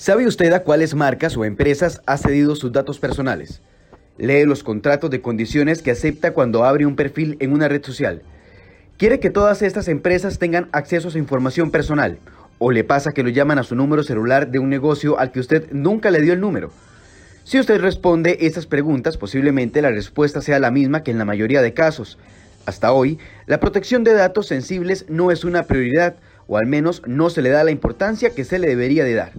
¿Sabe usted a cuáles marcas o empresas ha cedido sus datos personales? Lee los contratos de condiciones que acepta cuando abre un perfil en una red social. ¿Quiere que todas estas empresas tengan acceso a su información personal? ¿O le pasa que lo llaman a su número celular de un negocio al que usted nunca le dio el número? Si usted responde estas preguntas, posiblemente la respuesta sea la misma que en la mayoría de casos. Hasta hoy, la protección de datos sensibles no es una prioridad, o al menos no se le da la importancia que se le debería de dar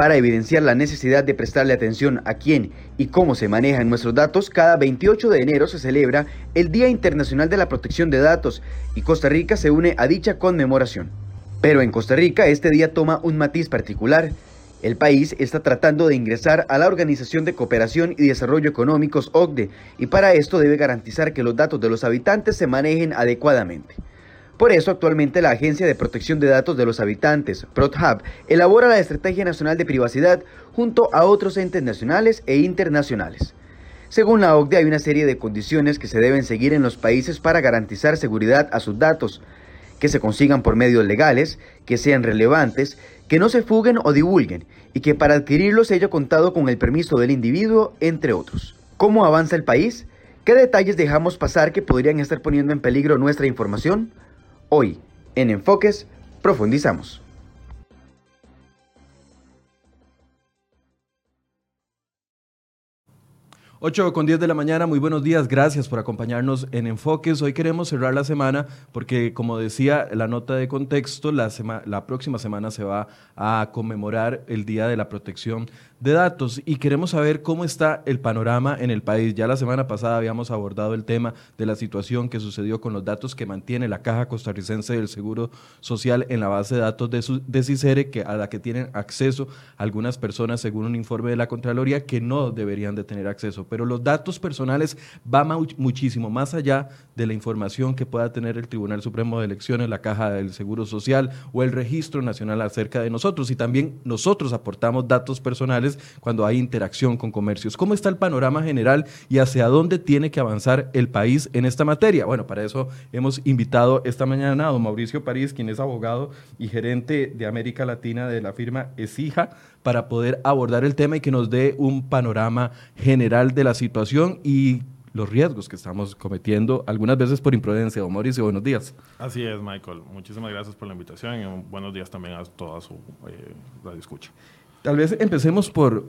para evidenciar la necesidad de prestarle atención a quién y cómo se manejan nuestros datos, cada 28 de enero se celebra el Día Internacional de la Protección de Datos y Costa Rica se une a dicha conmemoración. Pero en Costa Rica este día toma un matiz particular. El país está tratando de ingresar a la Organización de Cooperación y Desarrollo Económicos OCDE y para esto debe garantizar que los datos de los habitantes se manejen adecuadamente. Por eso, actualmente la Agencia de Protección de Datos de los Habitantes, ProtHub, elabora la Estrategia Nacional de Privacidad junto a otros entes nacionales e internacionales. Según la OCDE, hay una serie de condiciones que se deben seguir en los países para garantizar seguridad a sus datos, que se consigan por medios legales, que sean relevantes, que no se fuguen o divulguen, y que para adquirirlos haya contado con el permiso del individuo, entre otros. ¿Cómo avanza el país? ¿Qué detalles dejamos pasar que podrían estar poniendo en peligro nuestra información? Hoy, en Enfoques, profundizamos. 8 con 10 de la mañana, muy buenos días, gracias por acompañarnos en Enfoques. Hoy queremos cerrar la semana porque, como decía la nota de contexto, la, la próxima semana se va a conmemorar el Día de la Protección de datos y queremos saber cómo está el panorama en el país. Ya la semana pasada habíamos abordado el tema de la situación que sucedió con los datos que mantiene la Caja Costarricense del Seguro Social en la base de datos de, su, de CICERE, que, a la que tienen acceso algunas personas, según un informe de la Contraloría, que no deberían de tener acceso. Pero los datos personales van muchísimo más allá de la información que pueda tener el Tribunal Supremo de Elecciones, la Caja del Seguro Social o el Registro Nacional acerca de nosotros. Y también nosotros aportamos datos personales cuando hay interacción con comercios. ¿Cómo está el panorama general y hacia dónde tiene que avanzar el país en esta materia? Bueno, para eso hemos invitado esta mañana a don Mauricio París, quien es abogado y gerente de América Latina de la firma ESIJA, para poder abordar el tema y que nos dé un panorama general de la situación y los riesgos que estamos cometiendo, algunas veces por imprudencia. Don Mauricio, buenos días. Así es, Michael. Muchísimas gracias por la invitación y buenos días también a toda su eh, radio. Tal vez empecemos por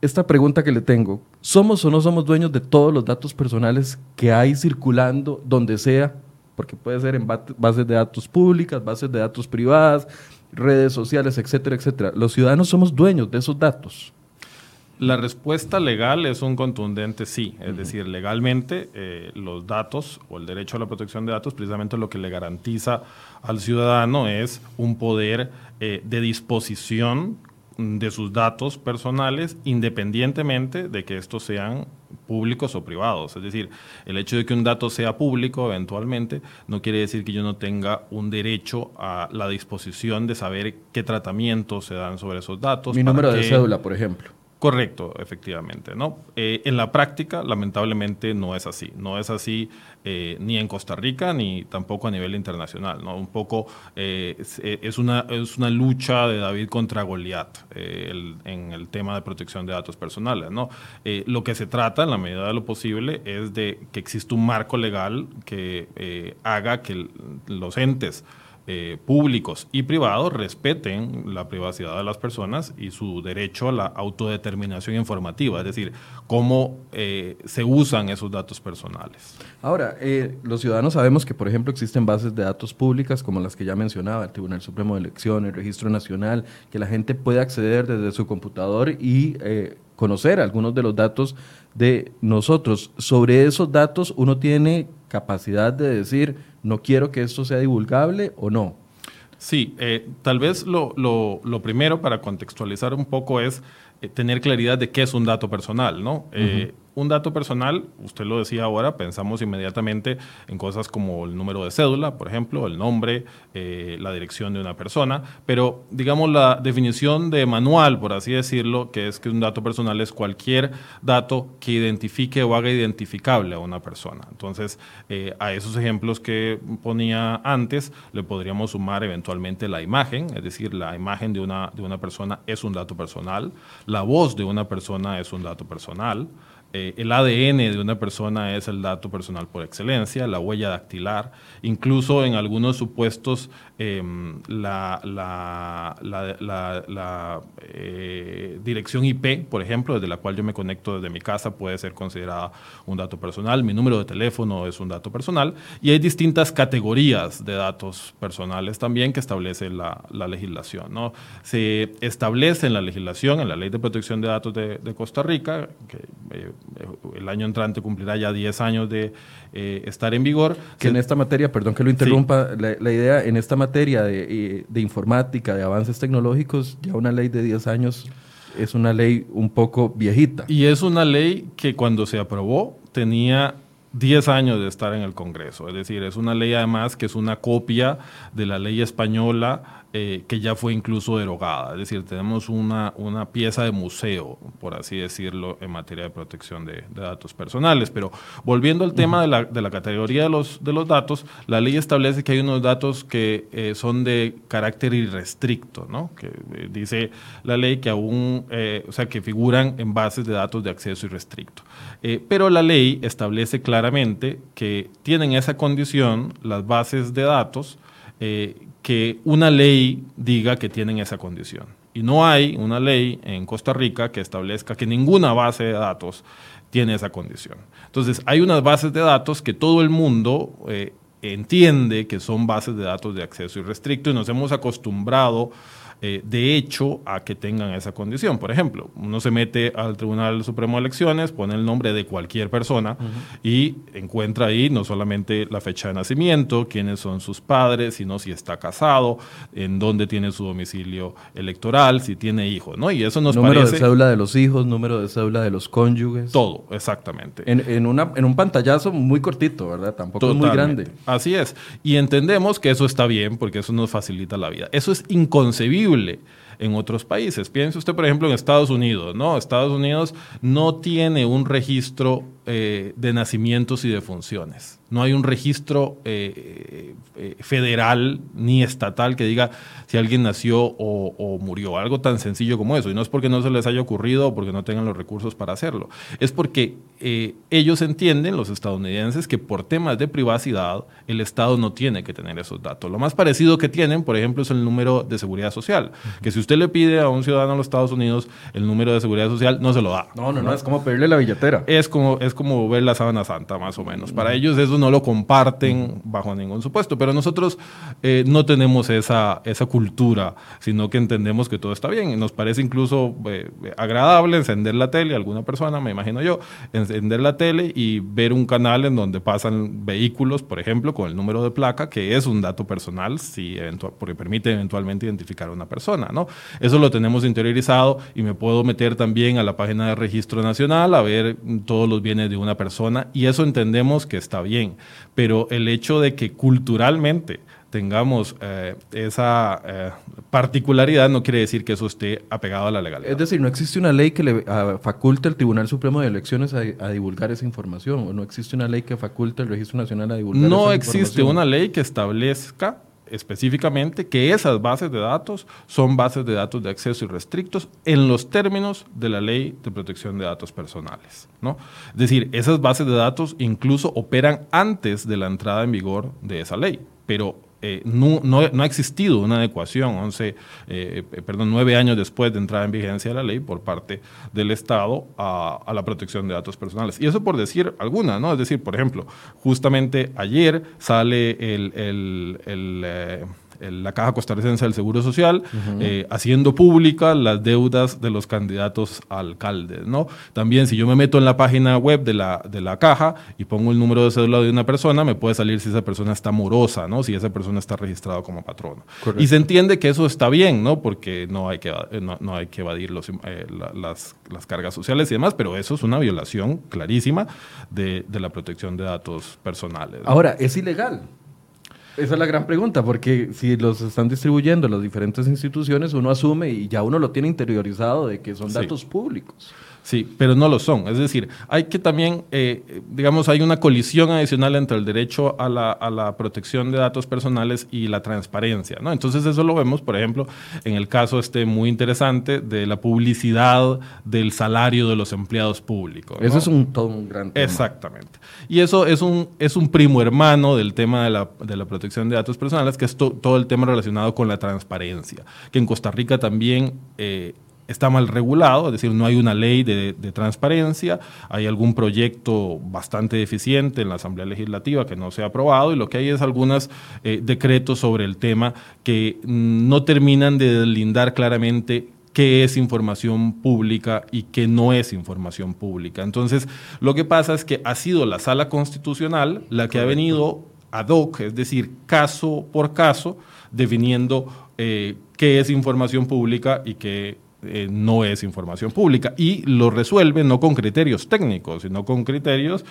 esta pregunta que le tengo. ¿Somos o no somos dueños de todos los datos personales que hay circulando donde sea? Porque puede ser en bases de datos públicas, bases de datos privadas, redes sociales, etcétera, etcétera. ¿Los ciudadanos somos dueños de esos datos? La respuesta legal es un contundente sí, es decir, legalmente eh, los datos o el derecho a la protección de datos, precisamente lo que le garantiza al ciudadano es un poder eh, de disposición de sus datos personales independientemente de que estos sean públicos o privados. Es decir, el hecho de que un dato sea público eventualmente no quiere decir que yo no tenga un derecho a la disposición de saber qué tratamientos se dan sobre esos datos. Mi número de cédula, por ejemplo. Correcto, efectivamente. ¿no? Eh, en la práctica, lamentablemente, no es así. No es así eh, ni en Costa Rica ni tampoco a nivel internacional. ¿no? Un poco eh, es, una, es una lucha de David contra Goliat en el tema de protección de datos personales. ¿no? lo que se trata, en la medida de lo posible, es de que exista un marco legal que haga que los entes eh, públicos y privados respeten la privacidad de las personas y su derecho a la autodeterminación informativa, es decir, cómo eh, se usan esos datos personales. Ahora, eh, los ciudadanos sabemos que, por ejemplo, existen bases de datos públicas como las que ya mencionaba, el Tribunal Supremo de Elecciones, el Registro Nacional, que la gente puede acceder desde su computador y conocer algunos de los datos de nosotros. Sobre esos datos uno tiene capacidad de decir, no quiero que esto sea divulgable o no. Sí, eh, tal vez lo, lo, primero para contextualizar un poco es eh, tener claridad de qué es un dato personal, ¿no? Eh, un dato personal, usted lo decía ahora, pensamos inmediatamente en cosas como el número de cédula, por ejemplo, el nombre, eh, la dirección de una persona, pero digamos la definición de manual, por así decirlo, que es que un dato personal es cualquier dato que identifique o haga identificable a una persona. Entonces, eh, a esos ejemplos que ponía antes, le podríamos sumar eventualmente la imagen, es decir, la imagen de una, de una persona es un dato personal, la voz de una persona es un dato personal, eh, el ADN de una persona es el dato personal por excelencia, la huella dactilar, incluso en algunos supuestos em, la, eh, dirección IP, por ejemplo, desde la cual yo me conecto desde mi casa, puede ser considerada un dato personal, mi número de teléfono es un dato personal, y hay distintas categorías de datos personales también que establece la, legislación. ¿no? Se establece en la legislación, en la Ley de Protección de Datos de, Costa Rica, que eh, el año entrante cumplirá ya 10 años de eh, estar en vigor. Que en esta materia, perdón que lo interrumpa, la, idea en esta materia de, de, informática, de avances tecnológicos, ya una ley de 10 años es una ley un poco viejita. Y es una ley que cuando se aprobó tenía 10 años de estar en el Congreso. Es decir, es una ley además que es una copia de la ley española eh, que ya fue incluso derogada. Es decir, tenemos una, una pieza de museo, por así decirlo, en materia de protección de, datos personales. Pero volviendo al tema de la, de la, categoría de los, de los datos, la ley establece que hay unos datos que eh, son de carácter irrestricto, ¿no? que eh, dice la ley que aún, o sea, que figuran en bases de datos de acceso irrestricto. pero la ley establece claramente que tienen esa condición las bases de datos que una ley diga que tienen esa condición. Y no hay una ley en Costa Rica que establezca que ninguna base de datos tiene esa condición. Entonces, hay unas bases de datos que todo el mundo eh, entiende que son bases de datos de acceso irrestricto y nos hemos acostumbrado eh, de hecho a que tengan esa condición. Por ejemplo, uno se mete al Tribunal Supremo de Elecciones, pone el nombre de cualquier persona y encuentra ahí no solamente la fecha de nacimiento, quiénes son sus padres, sino si está casado, en dónde tiene su domicilio electoral, si tiene hijos, ¿no? Y eso nos número de cédula de los hijos, número de cédula de los cónyuges. Todo, exactamente. En, una, en un pantallazo muy cortito, ¿verdad? Tampoco es muy grande. Así es. Y entendemos que eso está bien porque eso nos facilita la vida. Eso es inconcebible en otros países. Piense usted, por ejemplo, en Estados Unidos, ¿no? Estados Unidos no tiene un registro eh, de nacimientos y de funciones. No hay un registro eh, eh, federal ni estatal que diga si alguien nació o, murió. Algo tan sencillo como eso. Y no es porque no se les haya ocurrido o porque no tengan los recursos para hacerlo. Es porque ellos entienden, los estadounidenses, que por temas de privacidad el Estado no tiene que tener esos datos. Lo más parecido que tienen, por ejemplo, es el número de seguridad social. Que si usted le pide a un ciudadano de los Estados Unidos el número de seguridad social, no se lo da. No, no, no, es como pedirle la billetera. Es como, es como ver la sábana santa, más o menos. Para ellos eso no lo comparten bajo ningún supuesto, pero nosotros eh, no tenemos esa, esa cultura, sino que entendemos que todo está bien. Nos parece incluso eh, agradable encender la tele, alguna persona, me imagino yo, encender la tele y ver un canal en donde pasan vehículos, por ejemplo, con el número de placa, que es un dato personal, si porque permite eventualmente identificar a una persona, ¿no? Eso lo tenemos interiorizado y me puedo meter también a la página de registro nacional a ver todos los bienes de una persona y eso entendemos que está bien, pero el hecho de que culturalmente tengamos eh, esa eh, particularidad no quiere decir que eso esté apegado a la legalidad. Es decir, no existe una ley que le faculte al Tribunal Supremo de Elecciones a, divulgar esa información, o no existe una ley que faculte al Registro Nacional a divulgar no esa información. No existe una ley que establezca específicamente que esas bases de datos son bases de datos de acceso irrestrictos en los términos de la ley de protección de datos personales. ¿no? Es decir, esas bases de datos incluso operan antes de la entrada en vigor de esa ley, pero eh, no, ha existido una adecuación 11, eh, perdón, nueve años después de entrada en vigencia de la ley por parte del Estado a, la protección de datos personales. Y eso por decir alguna, ¿no? Es decir, por ejemplo, justamente ayer sale el, eh, la Caja Costarricense del Seguro Social, eh, haciendo públicas las deudas de los candidatos a alcaldes. ¿no? También si yo me meto en la página web de la, de la caja y pongo el número de cédula de una persona, me puede salir si esa persona está morosa, ¿no? si esa persona está registrada como patrono. Y se entiende que eso está bien, ¿no? porque no hay que, no, hay que evadir los, eh, las, las, cargas sociales y demás, pero eso es una violación clarísima de, de la protección de datos personales. Ahora, es ilegal. Esa es la gran pregunta, porque si los están distribuyendo las diferentes instituciones, uno asume y ya uno lo tiene interiorizado de que son datos públicos. Sí, pero no lo son. Es decir, hay que también, eh, digamos, hay una colisión adicional entre el derecho a la, a la, protección de datos personales y la transparencia. ¿no? Entonces eso lo vemos, por ejemplo, en el caso este muy interesante de la publicidad del salario de los empleados públicos. Eso es un, todo un gran tema. Exactamente. Y eso es un, es un primo hermano del tema de la, de la protección de datos personales, que es todo el tema relacionado con la transparencia, que en Costa Rica también... Eh, está mal regulado, es decir, no hay una ley de, transparencia, hay algún proyecto bastante deficiente en la Asamblea Legislativa que no se ha aprobado y lo que hay es algunos eh, decretos sobre el tema que no terminan de deslindar claramente qué es información pública y qué no es información pública. Entonces, lo que pasa es que ha sido la sala constitucional la que ha venido ad hoc, es decir, caso por caso, definiendo eh, qué es información pública y qué eh, no es información pública y lo resuelve no con criterios técnicos, sino con criterios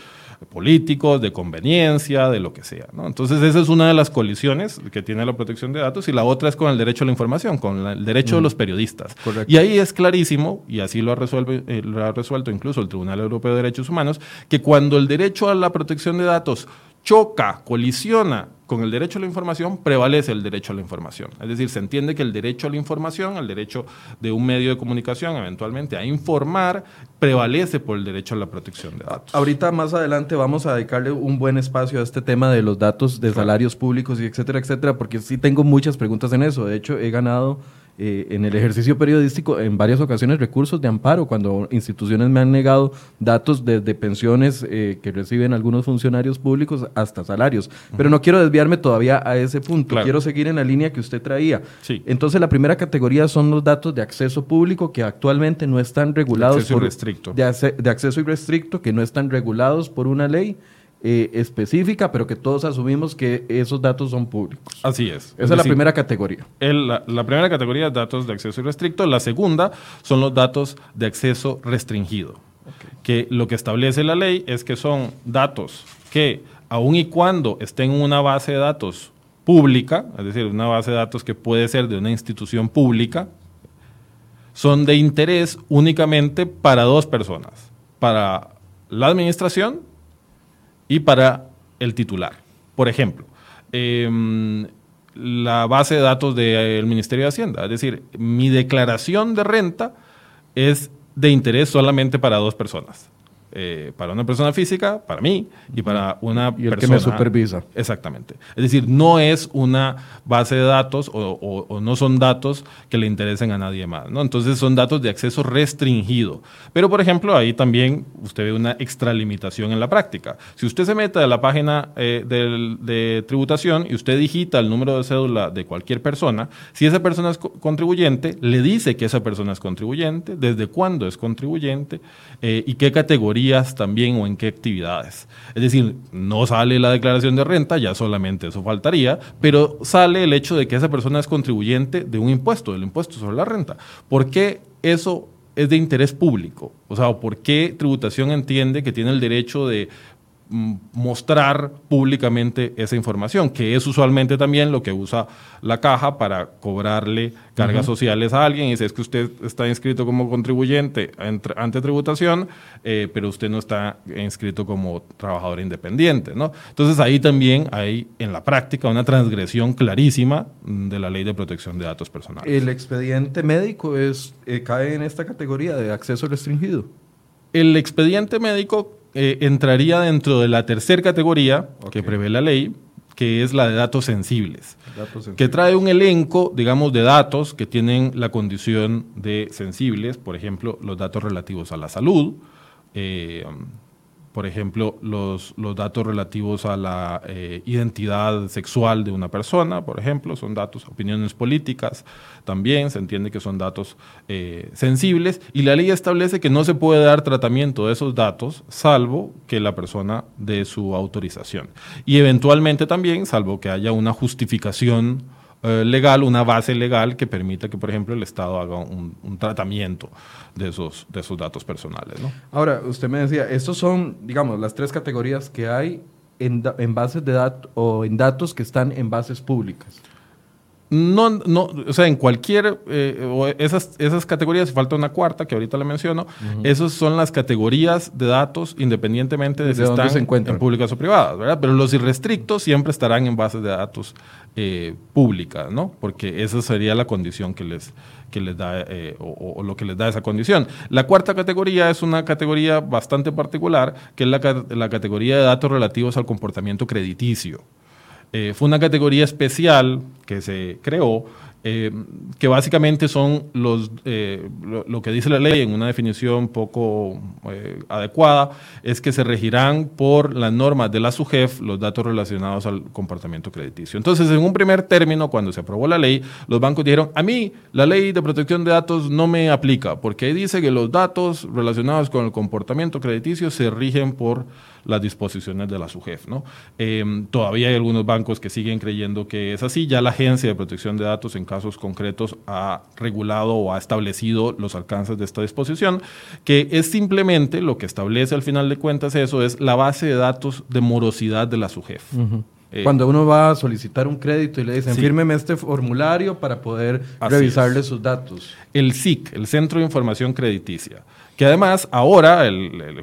políticos, de conveniencia, de lo que sea. Entonces esa es una de las colisiones que tiene la protección de datos y la otra es con el derecho a la información, con el derecho de los periodistas. Y ahí es clarísimo, y así lo ha, resuelve, eh, lo ha resuelto incluso el Tribunal Europeo de Derechos Humanos, que cuando el derecho a la protección de datos choca, colisiona con el derecho a la información, prevalece el derecho a la información. Es decir, se entiende que el derecho a la información, el derecho de un medio de comunicación eventualmente a informar, prevalece por el derecho a la protección de datos. Ahorita más adelante vamos a dedicarle un buen espacio a este tema de los datos de salarios públicos y etcétera, etcétera, porque sí tengo muchas preguntas en eso. De hecho, he ganado eh, en el ejercicio periodístico en varias ocasiones recursos de amparo cuando instituciones me han negado datos desde pensiones eh, que reciben algunos funcionarios públicos hasta salarios. Pero no quiero desviarme todavía a ese punto, quiero seguir en la línea que usted traía. Entonces la primera categoría son los datos de acceso público que actualmente no están regulados. Acceso restricto. de acceso irrestricto que no están regulados por una ley eh, específica, pero que todos asumimos que esos datos son públicos. Así es. Esa es, la primera categoría. la, primera categoría es datos de acceso irrestricto. La segunda son los datos de acceso restringido. Que lo que establece la ley es que son datos que, aun y cuando estén en una base de datos pública, es decir, una base de datos que puede ser de una institución pública, son de interés únicamente para dos personas, para la administración y para el titular. Por ejemplo, em, la base de datos del Ministerio de Hacienda, es decir, mi declaración de renta es de interés solamente para dos personas. Eh, para una persona física, para mí, y para una y el persona. que me supervisa. Exactamente. Es decir, no es una base de datos o, no son datos que le interesen a nadie más. ¿no? Entonces son datos de acceso restringido. Pero, por ejemplo, ahí también usted ve una extralimitación en la práctica. Si usted se mete a la página eh, de tributación y usted digita el número de cédula de cualquier persona, si esa persona es contribuyente, le dice que esa persona es contribuyente, desde cuándo es contribuyente eh, y qué categoría también o en qué actividades. Es decir, no sale la declaración de renta, ya solamente eso faltaría, pero sale el hecho de que esa persona es contribuyente de un impuesto, del impuesto sobre la renta. ¿Por qué eso es de interés público? O sea, ¿por qué tributación entiende que tiene el derecho de mostrar públicamente esa información, que es usualmente también lo que usa la caja para cobrarle cargas sociales a alguien. Y dice, es que usted está inscrito como contribuyente ante tributación, eh, pero usted no está inscrito como trabajador independiente. ¿no? Entonces ahí también hay en la práctica una transgresión clarísima de la ley de protección de datos personales. ¿El expediente médico es, eh, cae en esta categoría de acceso restringido? El expediente médico eh, entraría dentro de la tercera categoría que prevé la ley, que es la de datos sensibles, que trae un elenco, digamos, de datos que tienen la condición de sensibles, por ejemplo, los datos relativos a la salud, eh, por ejemplo, los, datos relativos a la eh, identidad sexual de una persona, por ejemplo, son datos, opiniones políticas, también se entiende que son datos eh, sensibles, y la ley establece que no se puede dar tratamiento de esos datos salvo que la persona dé su autorización. Y eventualmente también, salvo que haya una justificación eh, legal, una base legal que permita que, por ejemplo, el Estado haga un, tratamiento de esos, de esos datos personales. ¿no? Ahora, usted me decía, estos son, digamos, las tres categorías que hay en, en bases de datos o en datos que están en bases públicas. No, no, o sea, en cualquier, eh, esas, esas categorías, falta una cuarta que ahorita le menciono, esas son las categorías de datos independientemente de, si están se en públicas o privadas, ¿verdad? Pero los irrestrictos siempre estarán en bases de datos eh, públicas, ¿no? Porque esa sería la condición que les, que les da, eh, o, lo que les da esa condición. La cuarta categoría es una categoría bastante particular, que es la, la categoría de datos relativos al comportamiento crediticio. Eh, fue una categoría especial que se creó eh, que básicamente son los, eh, lo, que dice la ley en una definición poco adecuada, es que se regirán por las normas de la SUGEF los datos relacionados al comportamiento crediticio. Entonces, en un primer término, cuando se aprobó la ley, los bancos dijeron, a mí la ley de protección de datos no me aplica, porque dice que los datos relacionados con el comportamiento crediticio se rigen por las disposiciones de la SUGEF. ¿no? todavía hay algunos bancos que siguen creyendo que es así, ya la Agencia de Protección de Datos en casos concretos ha regulado o ha establecido los alcances de esta disposición, que es simplemente lo que establece al final de cuentas eso, es la base de datos de morosidad de la SUGEF. Eh, Cuando uno va a solicitar un crédito y le dicen, fírmeme este formulario para poder revisarle sus datos. El SIC, el Centro de Información Crediticia, que además ahora,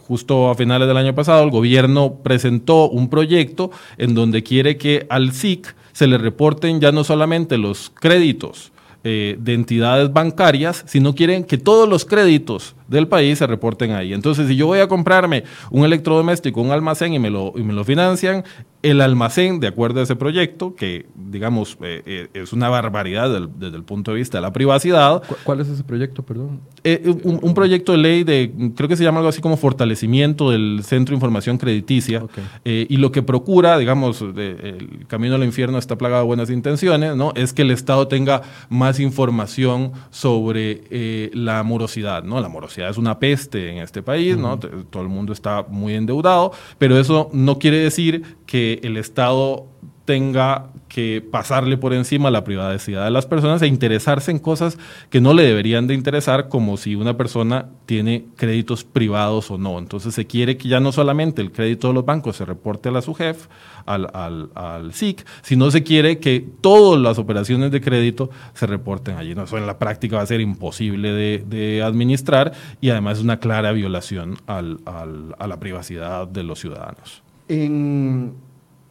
justo a finales del año pasado, el gobierno presentó un proyecto en donde quiere que al SIC se le reporten ya no solamente los créditos eh, de entidades bancarias, sino quieren que todos los créditos del país se reporten ahí. Entonces, si yo voy a comprarme un electrodoméstico, un almacén y me lo, y me lo financian, el almacén, de acuerdo a ese proyecto, que digamos eh, eh, es una barbaridad desde el punto de vista de la privacidad. ¿Cuál es ese proyecto, perdón? Eh, un, proyecto de ley de, creo que se llama algo así como fortalecimiento del Centro de Información Crediticia, y lo que procura, digamos, el camino al infierno está plagado de buenas intenciones, ¿no? Es que el Estado tenga más información sobre la morosidad, ¿no? La morosidad es una peste en este país, ¿no? Todo el mundo está muy endeudado, pero eso no quiere decir que el Estado tenga que pasarle por encima la privacidad de las personas e interesarse en cosas que no le deberían de interesar, como si una persona tiene créditos privados o no. Entonces se quiere que ya no solamente el crédito de los bancos se reporte a la SUGEF, al, al, SIC, sino se quiere que todas las operaciones de crédito se reporten allí. Eso en la práctica va a ser imposible de, de administrar y además es una clara violación al, a la privacidad de los ciudadanos. En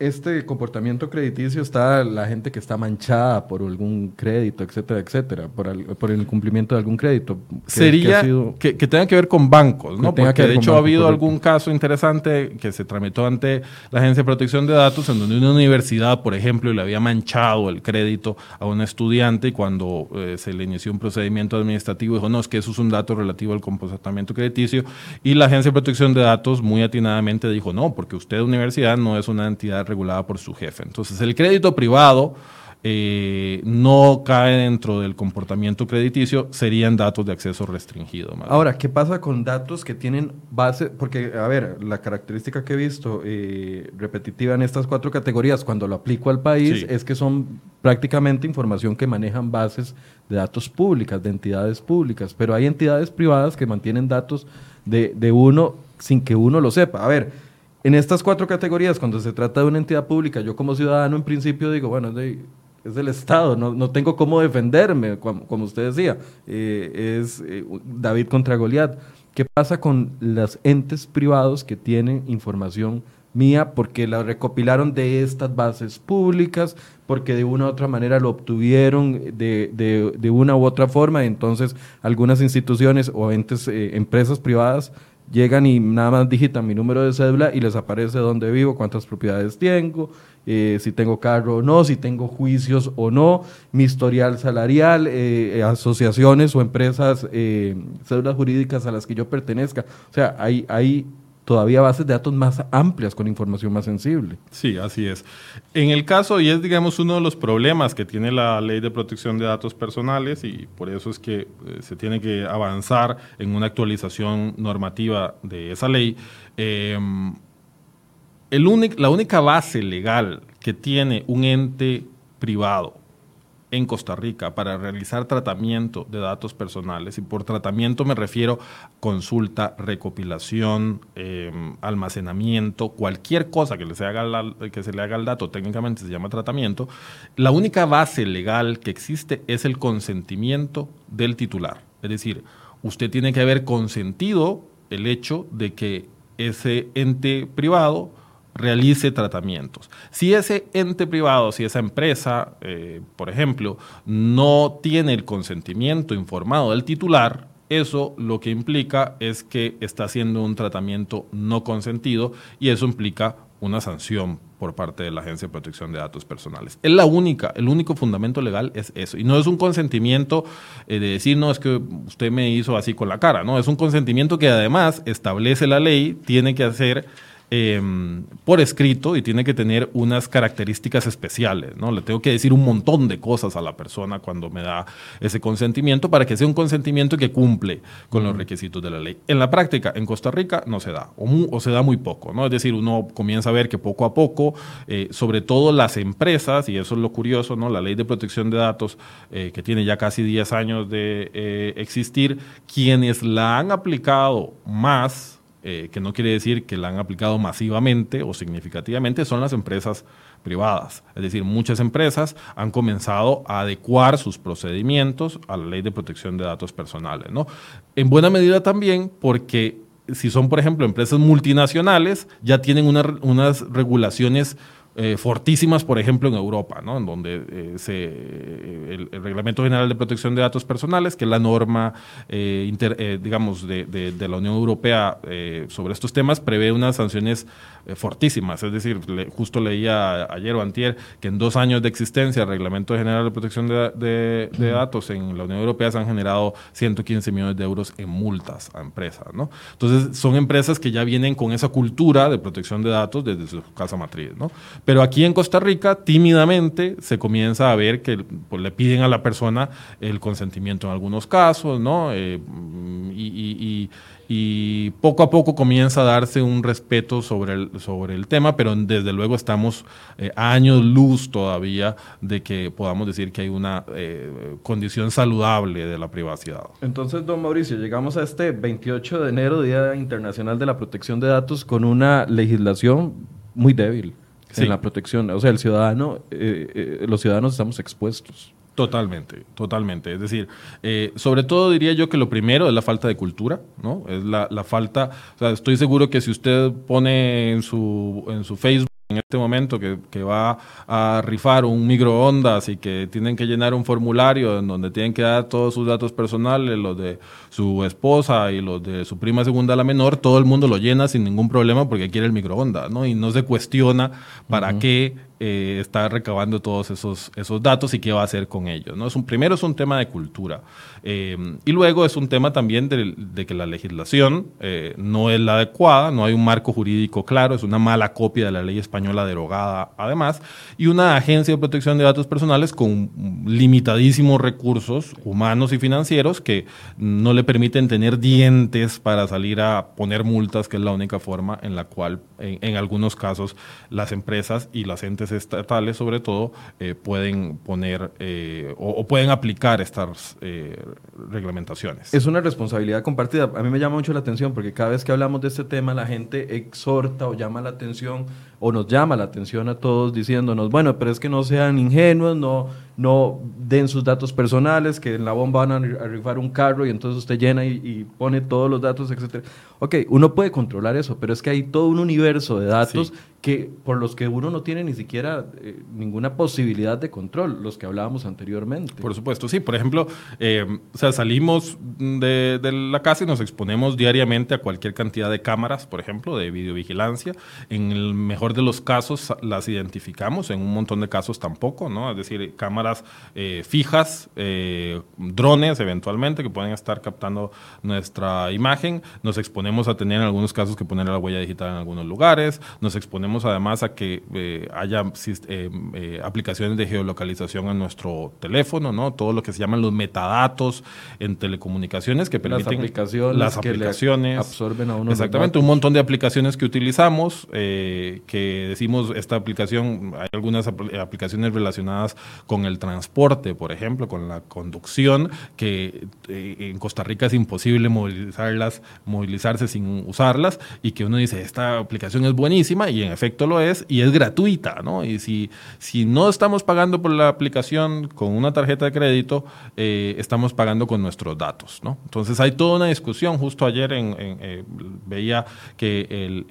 este comportamiento crediticio está la gente que está manchada por algún crédito, etcétera, etcétera, por, el cumplimiento de algún crédito. Sería que, tenga que ver con bancos, ¿no? Porque de hecho ha habido algún caso interesante que se tramitó ante la Agencia de Protección de Datos en donde una universidad, por ejemplo, le había manchado el crédito a un estudiante y cuando eh, se le inició un procedimiento administrativo dijo, no, es que eso es un dato relativo al comportamiento crediticio y la Agencia de Protección de Datos muy atinadamente dijo, no, porque usted universidad no es una entidad regulada por su jefe. Entonces, el crédito privado eh, no cae dentro del comportamiento crediticio, serían datos de acceso restringido. Ahora, ¿qué pasa con datos que tienen base? Porque, a ver, la característica que he visto eh, repetitiva en estas cuatro categorías cuando lo aplico al país es que son prácticamente información que manejan bases de datos públicas, de entidades públicas, pero hay entidades privadas que mantienen datos de, de uno sin que uno lo sepa. A ver, en estas cuatro categorías, cuando se trata de una entidad pública, yo como ciudadano en principio digo, bueno, es, del Estado, no, no, tengo cómo defenderme, como, usted decía, eh, es eh, David contra Goliat. ¿Qué pasa con los entes privados que tienen información mía porque la recopilaron de estas bases públicas, porque de una u otra manera lo obtuvieron de, de, de una u otra forma, entonces algunas instituciones o entes, eh, empresas privadas llegan y nada más digitan mi número de cédula y les aparece dónde vivo, cuántas propiedades tengo, eh, si tengo carro o no, si tengo juicios o no, mi historial salarial, eh, eh, asociaciones o empresas, cédulas jurídicas a las que yo pertenezca. O sea, hay, hay todavía bases de datos más amplias con información más sensible. Sí, así es. En el caso, y es digamos uno de los problemas que tiene la ley de protección de datos personales, y por eso es que eh, se tiene que avanzar en una actualización normativa de esa ley, em, el la única base legal que tiene un ente privado en Costa Rica para realizar tratamiento de datos personales. Y por tratamiento me refiero consulta, recopilación, em, almacenamiento, cualquier cosa que, que se le haga al dato, técnicamente se llama tratamiento. La única base legal que existe es el consentimiento del titular. Es decir, usted tiene que haber consentido el hecho de que ese ente privado realice tratamientos. Si ese ente privado, si esa empresa, eh, por ejemplo, no tiene el consentimiento informado del titular, eso lo que implica es que está haciendo un tratamiento no consentido y eso implica una sanción por parte de la Agencia de Protección de Datos Personales. Es la única, el único fundamento legal es eso. Y no es un consentimiento eh, de decir, no, es que usted me hizo así con la cara, no, es un consentimiento que además establece la ley, tiene que hacer Em, por escrito y tiene que tener unas características especiales, ¿no? Le tengo que decir un montón de cosas a la persona cuando me da ese consentimiento para que sea un consentimiento que cumple con los requisitos de la ley. En la práctica, en Costa Rica no se da, o, se da muy poco, ¿no? Es decir, uno comienza a ver que poco a poco, eh, sobre todo las empresas, y eso es lo curioso, ¿no? La ley de protección de datos, eh, que tiene ya casi 10 años de eh, existir, quienes la han aplicado más, eh, que no quiere decir que la han aplicado masivamente o significativamente, son las empresas privadas. Es decir, muchas empresas han comenzado a adecuar sus procedimientos a la ley de protección de datos personales. ¿no? En buena medida también porque si son, por ejemplo, empresas multinacionales, ya tienen unas regulaciones eh, fortísimas, por ejemplo, en Europa, ¿no? en donde eh, se, el, Reglamento General de Protección de Datos Personales, que es la norma, eh, digamos, de, de, la Unión Europea sobre estos temas, prevé unas sanciones fortísimas. Es decir, justo leía ayer o antier que en dos años de existencia el Reglamento General de Protección de, de, Datos en la Unión Europea se han generado 115 millones de euros en multas a empresas. ¿no? Entonces, son empresas que ya vienen con esa cultura de protección de datos desde su casa matriz. ¿no? Pero aquí en Costa Rica, tímidamente, se comienza a ver que pues, le piden a la persona el consentimiento en algunos casos, ¿no? Eh, y, poco a poco comienza a darse un respeto sobre el, sobre el tema, pero desde luego estamos eh, años luz todavía de que podamos decir que hay una eh, condición saludable de la privacidad. Entonces, don Mauricio, llegamos a este 28 de enero, Día Internacional de la Protección de Datos, con una legislación muy débil en la protección. O sea, el ciudadano, eh, eh, los ciudadanos estamos expuestos. Totalmente, totalmente. Es decir, eh, sobre todo diría yo que lo primero es la falta de cultura, ¿no? Es la, la falta, o sea, estoy seguro que si usted pone en su, en su Facebook en este momento que, que, va a rifar un microondas y que tienen que llenar un formulario en donde tienen que dar todos sus datos personales, los de su esposa y los de su prima segunda, la menor, todo el mundo lo llena sin ningún problema porque quiere el microondas, ¿no? Y no se cuestiona para qué eh, está recabando todos esos, esos datos y qué va a hacer con ellos. ¿no? Es un, primero es un tema de cultura eh, y luego es un tema también de, que la legislación eh, no es la adecuada, no hay un marco jurídico claro, es una mala copia de la ley española derogada además y una agencia de protección de datos personales con limitadísimos recursos humanos y financieros que no le permiten tener dientes para salir a poner multas, que es la única forma en la cual en, en algunos casos las empresas y las entes estatales, sobre todo, eh, pueden poner eh, o, pueden aplicar estas eh, reglamentaciones. Es una responsabilidad compartida. A mí me llama mucho la atención porque cada vez que hablamos de este tema, la gente exhorta o llama la atención o nos llama la atención a todos diciéndonos, bueno, pero es que no sean ingenuos, no, no den sus datos personales, que en la bomba van a rifar un carro y entonces usted llena y, pone todos los datos, etc. Ok, uno puede controlar eso, pero es que hay todo un universo de datos que por los que uno no tiene ni siquiera eh, ninguna posibilidad de control, los que hablábamos anteriormente. Por supuesto, sí. Por ejemplo, eh, o sea, salimos de, la casa y nos exponemos diariamente a cualquier cantidad de cámaras, por ejemplo, de videovigilancia. En el mejor de los casos las identificamos, en un montón de casos tampoco, ¿no? Es decir, cámaras eh, fijas, drones eventualmente que pueden estar captando nuestra imagen. Nos exponemos a tener en algunos casos que poner la huella digital en algunos lugares. Nos exponemos además a que eh, haya eh, eh, aplicaciones de geolocalización en nuestro teléfono, ¿no? Todo lo que se llaman los metadatos en telecomunicaciones que permiten las aplicaciones, las aplicaciones absorben a uno exactamente un montón de aplicaciones que utilizamos que decimos esta aplicación hay algunas aplicaciones relacionadas con el transporte, por ejemplo, con la conducción que en Costa Rica es imposible movilizarlas, movilizarse sin usarlas y que uno dice esta aplicación es buenísima y en efecto lo es y es gratuita, ¿no? Y si, si no estamos pagando por la aplicación con una tarjeta de crédito, eh, estamos pagando con nuestros datos, ¿no? Entonces hay toda una discusión. Justo ayer en, eh, veía que el,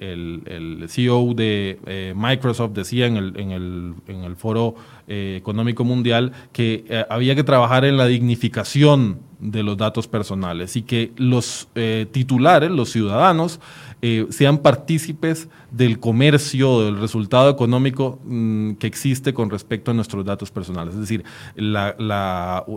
el, CEO de eh, Microsoft decía en el, en el, en el foro económico mundial que había que trabajar en la dignificación de los datos personales y que los titulares, los ciudadanos, eh, sean partícipes del comercio, del resultado económico mm, que existe con respecto a nuestros datos personales. Es decir,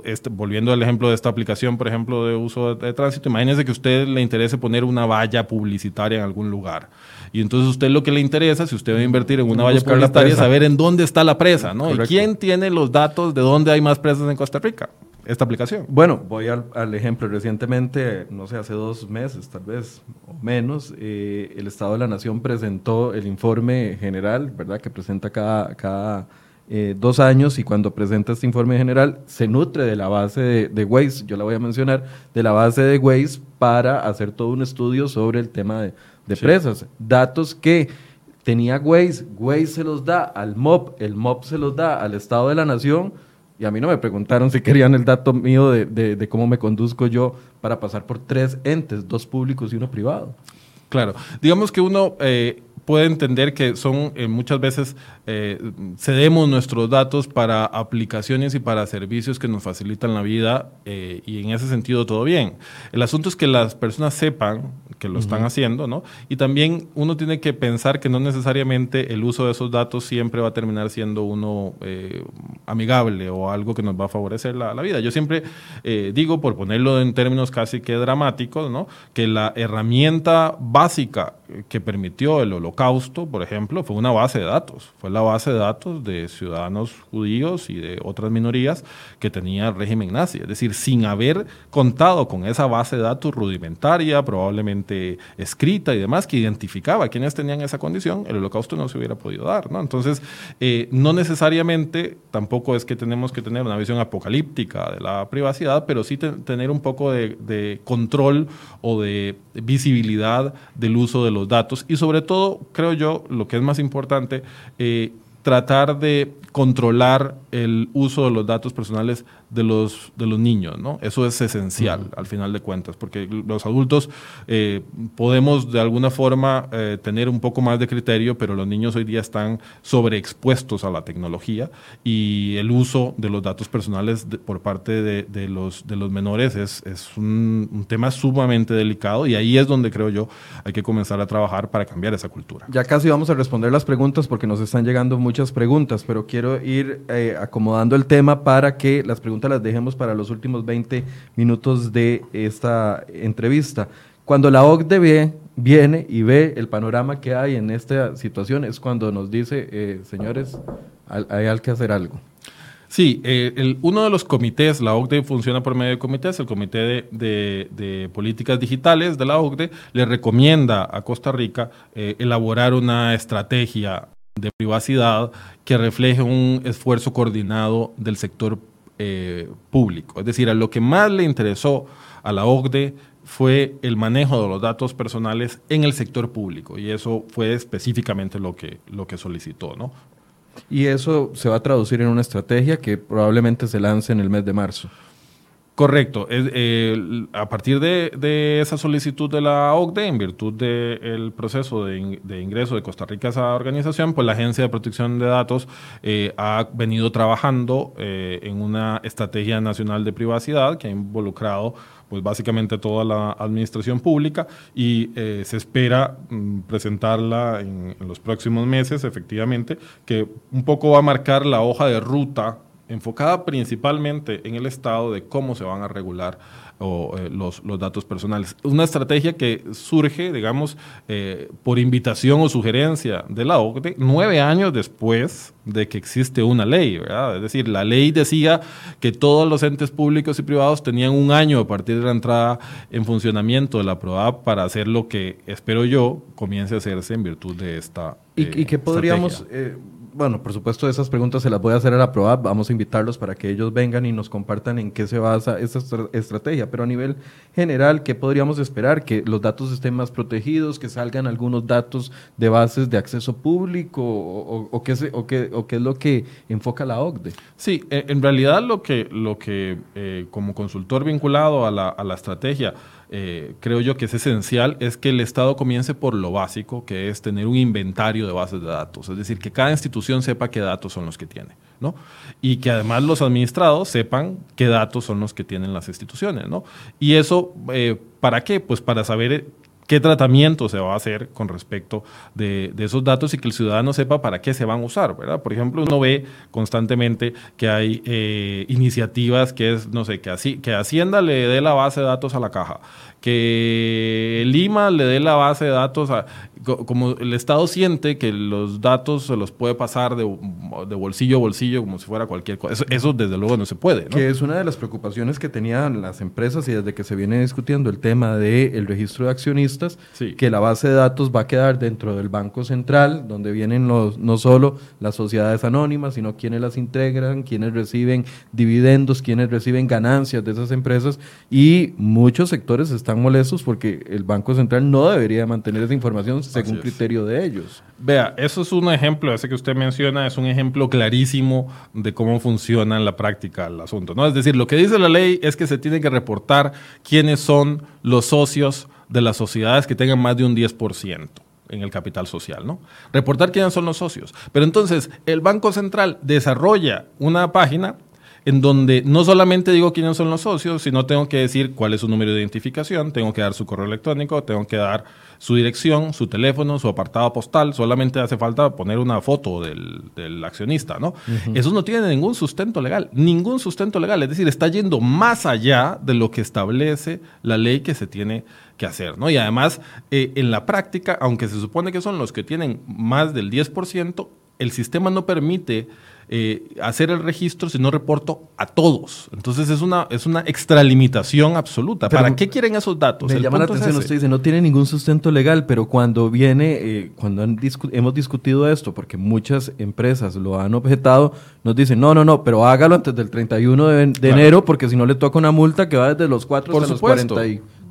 este, volviendo al ejemplo de esta aplicación, por ejemplo, de uso de, tránsito, imagínese que a usted le interese poner una valla publicitaria en algún lugar. Y entonces a usted lo que le interesa, si usted va a invertir en una valla publicitaria, es saber en dónde está la presa, ¿no? Y quién tiene los datos de dónde hay más presas en Costa Rica esta aplicación? Bueno, voy al, ejemplo. Recientemente, no sé, hace dos meses tal vez o menos, eh, el Estado de la Nación presentó el informe general, ¿verdad? Que presenta cada, cada eh, dos años y cuando presenta este informe general se nutre de la base de, de Waze, yo la voy a mencionar, de la base de Waze para hacer todo un estudio sobre el tema de, presas. Datos que tenía Waze, Waze se los da al MOP, el MOP se los da al Estado de la Nación y a mí no me preguntaron si querían el dato mío de, cómo me conduzco yo para pasar por tres entes, dos públicos y uno privado. Claro, digamos que uno eh, puede entender que son eh, muchas veces eh, cedemos nuestros datos para aplicaciones y para servicios que nos facilitan la vida y en ese sentido todo bien. El asunto es que las personas sepan que lo están haciendo, ¿no? Y también uno tiene que pensar que no necesariamente el uso de esos datos siempre va a terminar siendo uno eh, amigable o algo que nos va a favorecer la, vida. Yo siempre eh, digo, por ponerlo en términos casi que dramáticos, ¿no? Que la herramienta básica que permitió el holocausto, por ejemplo, fue una base de datos. Fue la base de datos de ciudadanos judíos y de otras minorías que tenía el régimen nazi. Es decir, sin haber contado con esa base de datos rudimentaria, probablemente escrita y demás que identificaba a quienes tenían esa condición, el holocausto no se hubiera podido dar. ¿no? Entonces, eh, no necesariamente tampoco es que tenemos que tener una visión apocalíptica de la privacidad, pero sí tener un poco de, control o de visibilidad del uso de los datos y sobre todo, creo yo, lo que es más importante, eh, tratar de controlar el uso de los datos personales de los, de los niños, ¿no? Eso es esencial al final de cuentas, porque los adultos eh, podemos de alguna forma eh, tener un poco más de criterio, pero los niños hoy día están sobreexpuestos a la tecnología y el uso de los datos personales por parte de, los, de los menores es, es un, un, tema sumamente delicado y ahí es donde creo yo hay que comenzar a trabajar para cambiar esa cultura. Ya casi vamos a responder las preguntas porque nos están llegando muchas preguntas, pero quiero ir eh, acomodando el tema para que las preguntas las dejemos para los últimos 20 minutos de esta entrevista. Cuando la OCDE viene y ve el panorama que hay en esta situación, es cuando nos dice, eh, señores, hay, que hacer algo. Sí, eh, uno de los comités, la OCDE funciona por medio de comités, el Comité de, Políticas Digitales de la OCDE le recomienda a Costa Rica eh, elaborar una estrategia de privacidad que refleje un esfuerzo coordinado del sector eh, público. Es decir, a lo que más le interesó a la OCDE fue el manejo de los datos personales en el sector público y eso fue específicamente lo que, lo que solicitó. ¿no? Y eso se va a traducir en una estrategia que probablemente se lance en el mes de marzo. Correcto. Eh, a partir de, esa solicitud de la OCDE, en virtud del proceso de, ingreso de Costa Rica a esa organización, pues la Agencia de Protección de Datos eh, ha venido trabajando eh, en una estrategia nacional de privacidad que ha involucrado pues básicamente toda la administración pública y se espera mm, presentarla en, en los próximos meses, efectivamente, que un poco va a marcar la hoja de ruta enfocada principalmente en el Estado de cómo se van a regular eh, los, datos personales. Una estrategia que surge, digamos, eh, por invitación o sugerencia de la OCDE nueve años después de que existe una ley, ¿verdad? Es decir, la ley decía que todos los entes públicos y privados tenían un año a partir de la entrada en funcionamiento de la PROAP para hacer lo que, espero yo, comience a hacerse en virtud de esta. ¿Y, y qué podríamos bueno, por supuesto, esas preguntas se las voy a hacer a la prueba. Vamos a invitarlos para que ellos vengan y nos compartan en qué se basa esta estrategia. Pero a nivel general, ¿qué podríamos esperar? Que los datos estén más protegidos, que salgan algunos datos de bases de acceso público o, qué, es lo que enfoca la OCDE. Sí, e, en realidad lo que, lo que eh, como consultor vinculado a la, a la estrategia, eh, creo yo que es esencial es que el Estado comience por lo básico, que es tener un inventario de bases de datos, es decir, que cada institución sepa qué datos son los que tiene, ¿no? Y que además los administrados sepan qué datos son los que tienen las instituciones, ¿no? Y eso, eh, ¿para qué? Pues para saber qué tratamiento se va a hacer con respecto de, esos datos y que el ciudadano sepa para qué se van a usar, ¿verdad? Por ejemplo, uno ve constantemente que hay eh, iniciativas que es, no sé, que, así, que Hacienda le dé la base de datos a la caja, que Lima le dé la base de datos a, como el Estado siente que los datos se los puede pasar de, bolsillo a bolsillo como si fuera cualquier cosa. Eso, desde luego no se puede. Que es una de las preocupaciones que tenían las empresas y desde que se viene discutiendo el tema del registro de accionistas, que la base de datos va a quedar dentro del Banco Central, donde vienen los, no solo las sociedades anónimas, sino quienes las integran, quienes reciben dividendos, quienes reciben ganancias de esas empresas y muchos sectores están molestos porque el Banco Central no debería mantener esa información según criterio de ellos. Vea, eso es un ejemplo, ese que usted menciona, es un ejemplo clarísimo de cómo funciona en la práctica el asunto. ¿no? Es decir, lo que dice la ley es que se tiene que reportar quiénes son los socios de las sociedades que tengan más de un 10% en el capital social, ¿no? Reportar quiénes son los socios. Pero entonces, el Banco Central desarrolla una página en donde no solamente digo quiénes son los socios, sino tengo que decir cuál es su número de identificación, tengo que dar su correo electrónico, tengo que dar su dirección, su teléfono, su apartado postal, solamente hace falta poner una foto del, accionista, ¿no? Eso no tiene ningún sustento legal, ningún sustento legal, es decir, está yendo más allá de lo que establece la ley que se tiene que hacer, ¿no? Y además, eh, en la práctica, aunque se supone que son los que tienen más del 10%, el sistema no permite eh, hacer el registro si no reporto a todos. Entonces es una, es una extralimitación absoluta. ¿Para qué quieren esos datos? Me llama la atención, usted dice, no tiene ningún sustento legal, pero cuando viene, eh, cuando hemos discutido esto, porque muchas empresas lo han objetado, nos dicen, no, no, no, pero hágalo antes del 31 de, enero, porque si no le toca una multa que va desde los 4 hasta los 40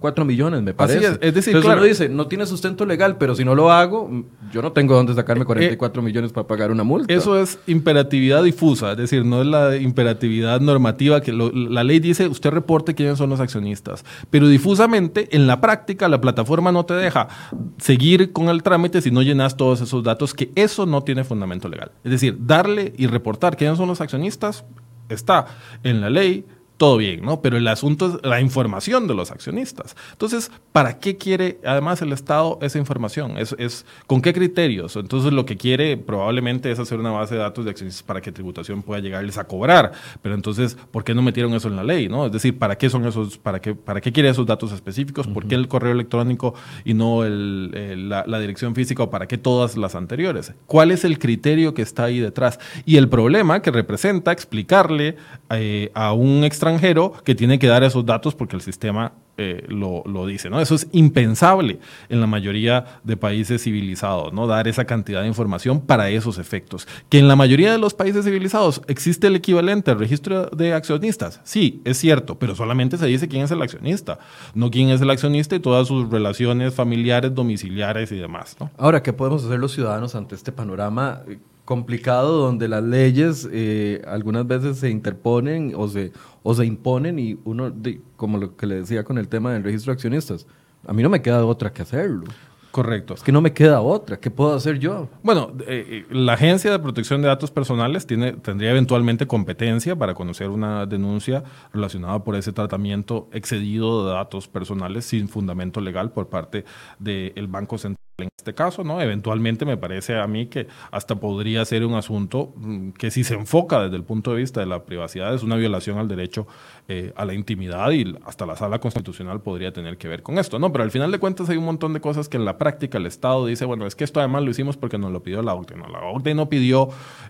4 millones, me parece. Así es, decir, Entonces uno dice, no tiene sustento legal, pero si no lo hago, yo no tengo dónde sacarme 44 eh, millones para pagar una multa. Eso es imperatividad difusa, es decir, no es la imperatividad normativa que la ley dice, usted reporte quiénes son los accionistas, pero difusamente en la práctica la plataforma no te deja seguir con el trámite si no llenas todos esos datos, que eso no tiene fundamento legal. Es decir, darle y reportar quiénes son los accionistas está en la ley, todo bien, ¿no? Pero el asunto es la información de los accionistas. Entonces, ¿para qué quiere además el Estado esa información? Es, es, ¿Con qué criterios? Entonces, lo que quiere probablemente es hacer una base de datos de accionistas para que tributación pueda llegarles a cobrar. Pero entonces, ¿por qué no metieron eso en la ley, no? Es decir, ¿para qué son esos, para qué, para qué quiere esos datos específicos? ¿Por qué el correo electrónico y no el, la, la dirección física o para qué todas las anteriores? ¿Cuál es el criterio que está ahí detrás? Y el problema que representa explicarle eh, a un extranjero extranjero que tiene que dar esos datos porque el sistema eh, lo, dice, ¿no? Eso es impensable en la mayoría de países civilizados, ¿no? Dar esa cantidad de información para esos efectos. Que en la mayoría de los países civilizados existe el equivalente al registro de accionistas. Sí, es cierto, pero solamente se dice quién es el accionista, no quién es el accionista y todas sus relaciones familiares, domiciliares y demás, Ahora, ¿qué podemos hacer los ciudadanos ante este panorama? Complicado donde las leyes eh, algunas veces se interponen o se, o se imponen y uno, como lo que le decía con el tema del registro de accionistas, a mí no me queda otra que hacerlo. Correcto. Es que no me queda otra. ¿Qué puedo hacer yo? Bueno, eh, eh, la Agencia de Protección de Datos Personales tiene, tendría eventualmente competencia para conocer una denuncia relacionada por ese tratamiento excedido de datos personales sin fundamento legal por parte del Banco Central en este caso, ¿no? Eventualmente me parece a mí que hasta podría ser un asunto mm, que si se enfoca desde el punto de vista de la privacidad es una violación al derecho eh, a la intimidad y hasta la sala constitucional podría tener que ver con esto, ¿no? Pero al final de cuentas hay un montón de cosas que en la práctica el Estado dice, bueno, es que esto además lo hicimos porque nos lo pidió la OCDE, ¿no? La OCDE no pidió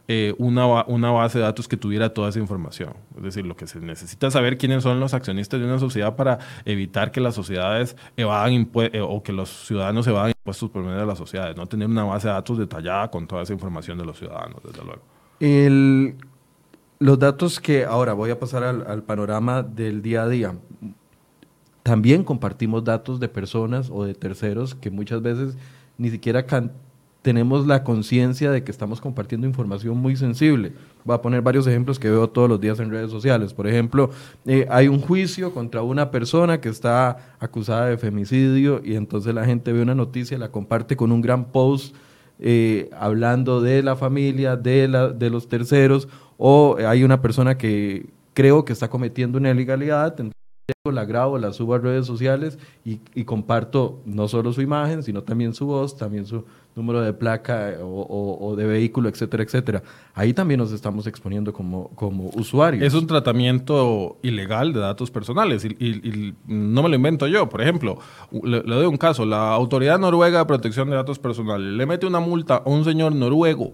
eh, una, una base de datos que tuviera toda esa información. Es decir, lo que se necesita es saber quiénes son los accionistas de una sociedad para evitar que las sociedades evadan eh, o que los ciudadanos evadan impuestos por medio de las sociedades, no tener una base de datos detallada con toda esa información de los ciudadanos, desde luego. El, los datos que ahora voy a pasar al, panorama del día a día. También compartimos datos de personas o de terceros que muchas veces ni siquiera tenemos la conciencia de que estamos compartiendo información muy sensible. Voy a poner varios ejemplos que veo todos los días en redes sociales. Por ejemplo, eh, hay un juicio contra una persona que está acusada de femicidio y entonces la gente ve una noticia, la comparte con un gran post eh, hablando de la familia, de, la, de los terceros, o hay una persona que creo que está cometiendo una ilegalidad, la grabo, la subo a redes sociales y, y, comparto no solo su imagen, sino también su voz, también su, número de placa eh, o, de vehículo, etcétera, etcétera. Ahí también nos estamos exponiendo como, como usuarios. Es un tratamiento ilegal de datos personales y, no me lo invento yo. Por ejemplo, le, doy un caso, la Autoridad Noruega de Protección de Datos Personales le mete una multa a un señor noruego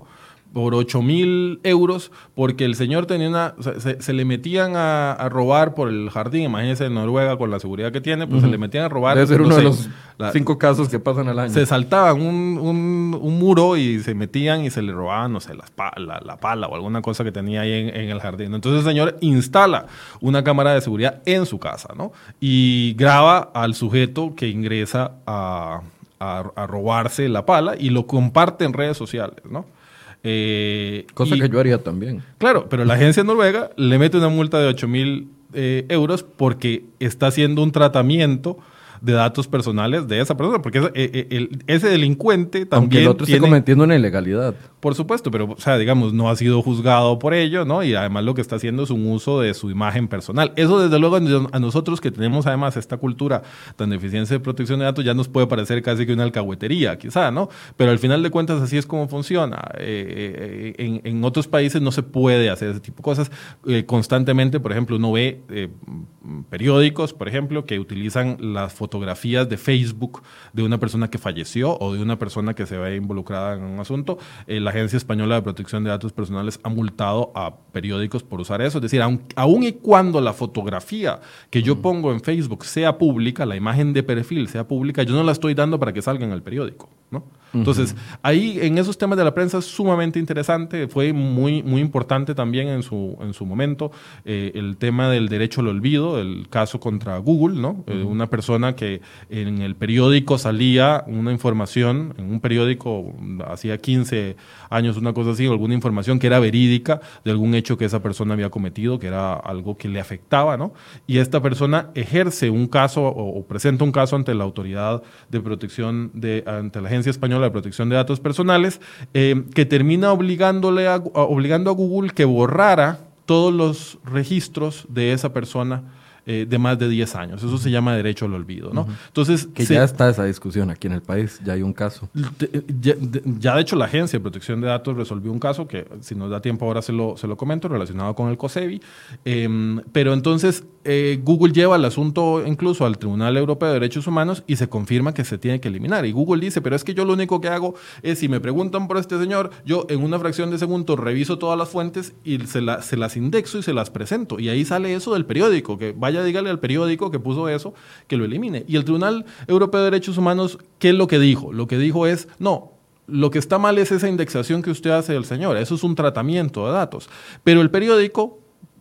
por 8 mil euros porque el señor tenía una, se, le metían a, robar por el jardín, imagínense en Noruega con la seguridad que tiene, pues se le metían a robar. Debe ser uno de los cinco casos que pasan al año. Se saltaban un, un, muro y se metían y se le robaban, no sé, la, la, pala o alguna cosa que tenía ahí en, en, el jardín. Entonces el señor instala una cámara de seguridad en su casa, ¿no? Y graba al sujeto que ingresa a, a, a robarse la pala y lo comparte en redes sociales, ¿no? Eh, Cosa que yo haría también. Claro, pero la agencia noruega le mete una multa de 8 mil eh, euros porque está haciendo un tratamiento de datos personales de esa persona, porque ese, eh, ese delincuente también. Aunque el otro esté cometiendo una ilegalidad. Por supuesto, pero, o sea, digamos, no ha sido juzgado por ello, ¿no? Y además lo que está haciendo es un uso de su imagen personal. Eso, desde luego, a nosotros que tenemos además esta cultura tan deficiencia de protección de datos, ya nos puede parecer casi que una alcahuetería, quizá, ¿no? Pero al final de cuentas, así es como funciona. Eh, eh, en, otros países no se puede hacer ese tipo de cosas. Eh, constantemente, por ejemplo, uno ve periódicos, por ejemplo, que utilizan las fotografías de Facebook de una persona que falleció o de una persona que se ve involucrada en un asunto la Agencia Española de Protección de Datos Personales ha multado a periódicos por usar eso. Es decir, aun, y cuando la fotografía que yo pongo en Facebook sea pública, la imagen de perfil sea pública, yo no la estoy dando para que salga en el periódico. ¿no? Entonces, ahí en esos temas de la prensa es sumamente interesante, fue muy, muy importante también en su, en su momento eh, el tema del derecho al olvido, el caso contra Google, ¿no? Eh, una persona que en el periódico salía una información, en un periódico hacía 15 años, una cosa así, alguna información que era verídica de algún hecho que esa persona había cometido, que era algo que le afectaba, ¿no? Y esta persona ejerce un caso o, presenta un caso ante la autoridad de protección de, ante la Agencia Española de Protección de Datos Personales, eh, que termina obligándole obligando a Google que borrara todos los registros de esa persona eh, de más de 10 años. Eso se llama derecho al olvido, ¿no? Entonces... Que ya está esa discusión aquí en el país, ya hay un caso. Ya de, hecho la Agencia de Protección de Datos resolvió un caso que si nos da tiempo ahora se lo, se lo comento, relacionado con el COSEBI. Em, pero entonces eh, Google lleva el asunto incluso al Tribunal Europeo de Derechos Humanos y se confirma que se tiene que eliminar. Y Google dice, pero es que yo lo único que hago es si me preguntan por este señor, yo en una fracción de segundo reviso todas las fuentes y se, se las indexo y se las presento. Y ahí sale eso del periódico, que vaya dígale al periódico que puso eso que lo elimine. Y el Tribunal Europeo de Derechos Humanos, ¿qué es lo que dijo? Lo que dijo es, no, lo que está mal es esa indexación que usted hace del señor, eso es un tratamiento de datos. Pero el periódico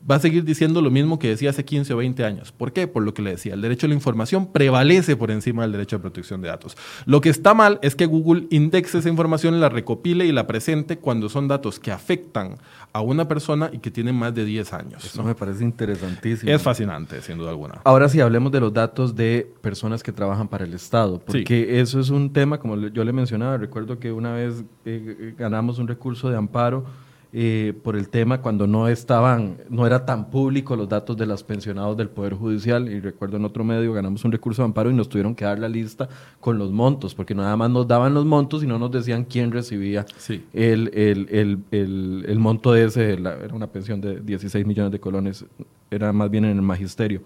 va a seguir diciendo lo mismo que decía hace 15 o 20 años. ¿Por qué? Por lo que le decía, el derecho a la información prevalece por encima del derecho a protección de datos. Lo que está mal es que Google indexe esa información, la recopile y la presente cuando son datos que afectan a una persona y que tienen más de 10 años. Eso me parece interesantísimo. Es fascinante, sin duda alguna. Ahora sí, hablemos de los datos de personas que trabajan para el Estado, porque eso es un tema, como yo le mencionaba, recuerdo que una vez eh, ganamos un recurso de amparo eh, por el tema cuando no estaban, no era tan público los datos de los pensionados del Poder Judicial. Y recuerdo en otro medio ganamos un recurso de amparo y nos tuvieron que dar la lista con los montos, porque nada más nos daban los montos y no nos decían quién recibía el, el, el, el, monto de ese, era una pensión de 16 millones de colones, era más bien en el magisterio.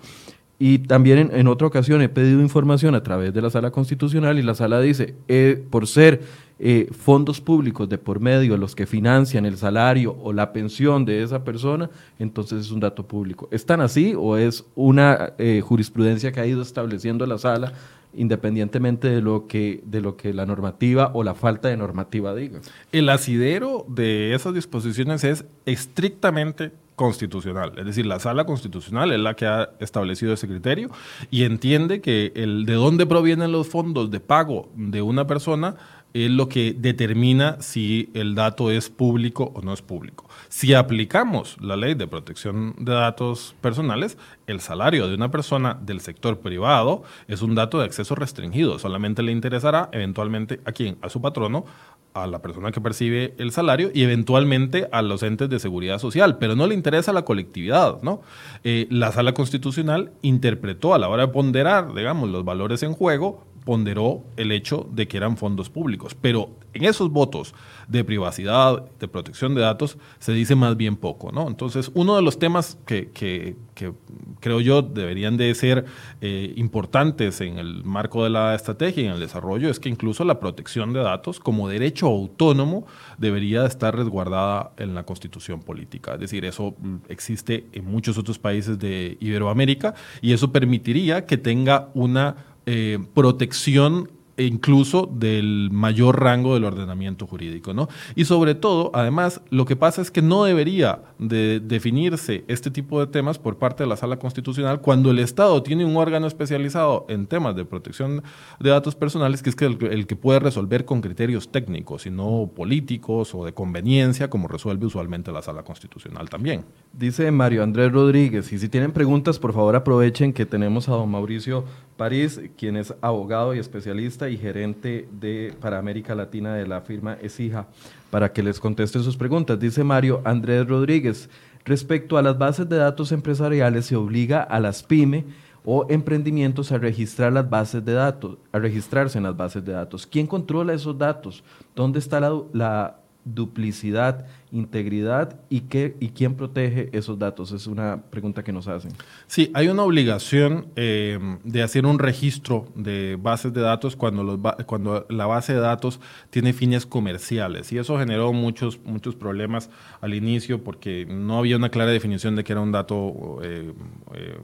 Y también en, otra ocasión he pedido información a través de la sala constitucional y la sala dice, eh, por ser eh, fondos públicos de por medio los que financian el salario o la pensión de esa persona, entonces es un dato público. ¿Es tan así o es una eh, jurisprudencia que ha ido estableciendo la sala independientemente de lo que de lo que la normativa o la falta de normativa diga? El asidero de esas disposiciones es estrictamente constitucional. Es decir, la sala constitucional es la que ha establecido ese criterio y entiende que el de dónde provienen los fondos de pago de una persona es lo que determina si el dato es público o no es público. Si aplicamos la ley de protección de datos personales, el salario de una persona del sector privado es un dato de acceso restringido. Solamente le interesará eventualmente a quién, a su patrono, a la persona que percibe el salario y eventualmente a los entes de seguridad social, pero no le interesa la colectividad, ¿no? Eh, la sala constitucional interpretó a la hora de ponderar, digamos, los valores en juego, ponderó el hecho de que eran fondos públicos. Pero en esos votos de privacidad, de protección de datos, se dice más bien poco. ¿no? Entonces, uno de los temas que, creo yo deberían de ser eh, importantes en el marco de la estrategia y en el desarrollo es que incluso la protección de datos como derecho autónomo debería estar resguardada en la constitución política. Es decir, eso mm, existe en muchos otros países de Iberoamérica y eso permitiría que tenga una eh, protección e incluso del mayor rango del ordenamiento jurídico, ¿no? Y sobre todo, además, lo que pasa es que no debería de definirse este tipo de temas por parte de la Sala Constitucional cuando el Estado tiene un órgano especializado en temas de protección de datos personales, que es el, el que puede resolver con criterios técnicos y no políticos o de conveniencia, como resuelve usualmente la Sala Constitucional también. Dice Mario Andrés Rodríguez, y si tienen preguntas, por favor aprovechen que tenemos a don Mauricio París, quien es abogado y especialista y gerente de, para América Latina de la firma ESIJA, para que les conteste sus preguntas. Dice Mario Andrés Rodríguez, respecto a las bases de datos empresariales, se obliga a las pymes o emprendimientos a registrar las bases de datos, a registrarse en las bases de datos. ¿Quién controla esos datos? ¿Dónde está la duplicidad, integridad y, qué, y quién protege esos datos? Es una pregunta que nos hacen. Sí, hay una obligación eh, de hacer un registro de bases de datos cuando, los, cuando la base de datos tiene fines comerciales y eso generó muchos, muchos problemas al inicio porque no había una clara definición de que era un dato... Eh, eh,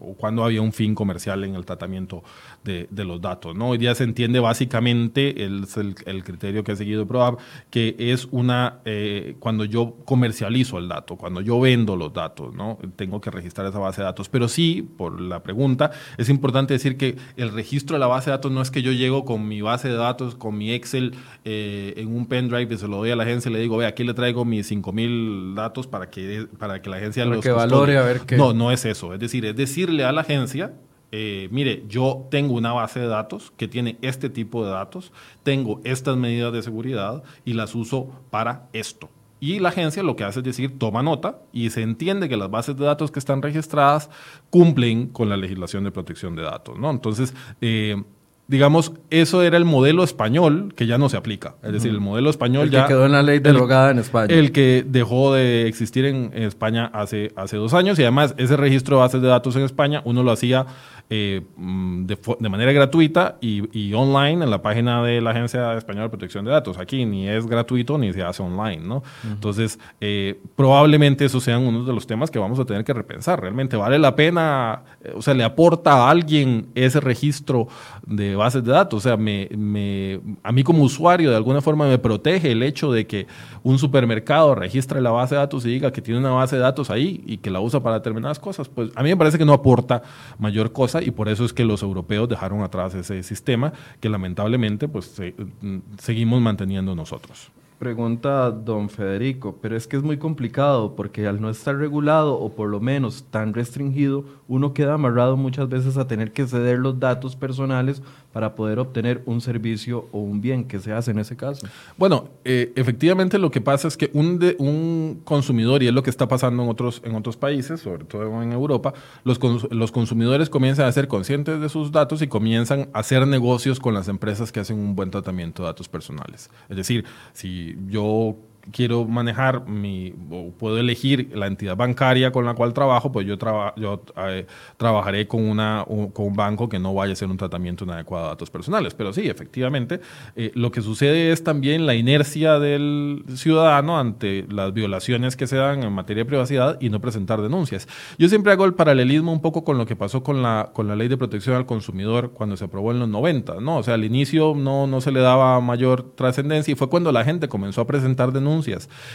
o cuando había un fin comercial en el tratamiento de, los datos. ¿no? Hoy día se entiende básicamente el, el, criterio que ha seguido ProApp, que es una, eh, cuando yo comercializo el dato, cuando yo vendo los datos, ¿no? tengo que registrar esa base de datos. Pero sí, por la pregunta, es importante decir que el registro de la base de datos no es que yo llego con mi base de datos, con mi Excel eh, en un pendrive y se lo doy a la agencia y le digo, ve, aquí le traigo mis 5.000 datos para que, para que la agencia los que valore a ver qué. No, no es eso. Es decir, es decirle a la agencia eh, mire, yo tengo una base de datos que tiene este tipo de datos, tengo estas medidas de seguridad y las uso para esto. Y la agencia lo que hace es decir, toma nota y se entiende que las bases de datos que están registradas cumplen con la legislación de protección de datos. ¿no? Entonces, eh, digamos, eso era el modelo español que ya no se aplica. Es decir, el modelo español el ya... Que quedó en la ley derogada en España. El que dejó de existir en, España hace, hace dos años y además ese registro de bases de datos en España uno lo hacía eh, mm, de, manera gratuita y, online en la página de la Agencia Española de Protección de Datos. Aquí ni es gratuito ni se hace online, ¿no? Entonces, eh, probablemente esos sean uno de los temas que vamos a tener que repensar. ¿Realmente vale la pena, eh, o sea, le aporta a alguien ese registro de bases de datos? O sea, me, me, a mí como usuario de alguna forma me protege el hecho de que un supermercado registre la base de datos y diga que tiene una base de datos ahí y que la usa para determinadas cosas. Pues a mí me parece que no aporta mayor cosa y por eso es que los europeos dejaron atrás ese sistema que lamentablemente pues mm, seguimos manteniendo nosotros. Pregunta don Federico, pero es que es muy complicado porque al no estar regulado o por lo menos tan restringido, uno queda amarrado muchas veces a tener que ceder los datos personales para poder obtener un servicio o un bien. ¿Qué se hace en ese caso? Bueno, eh, efectivamente lo que pasa es que un, un consumidor, y es lo que está pasando en otros, en otros países, sobre todo en Europa, los, los consumidores comienzan a ser conscientes de sus datos y comienzan a hacer negocios con las empresas que hacen un buen tratamiento de datos personales. Es decir, si yo quiero manejar mi, o puedo elegir la entidad bancaria con la cual trabajo, pues yo, yo eh, trabajaré con, una, un, con un banco que no vaya a hacer un tratamiento inadecuado de datos personales. Pero sí, efectivamente, eh, lo que sucede es también la inercia del ciudadano ante las violaciones que se dan en materia de privacidad y no presentar denuncias. Yo siempre hago el paralelismo un poco con lo que pasó con la, con la ley de protección al consumidor cuando se aprobó en los 90, ¿no? O sea, al inicio no, no se le daba mayor trascendencia y fue cuando la gente comenzó a presentar denuncias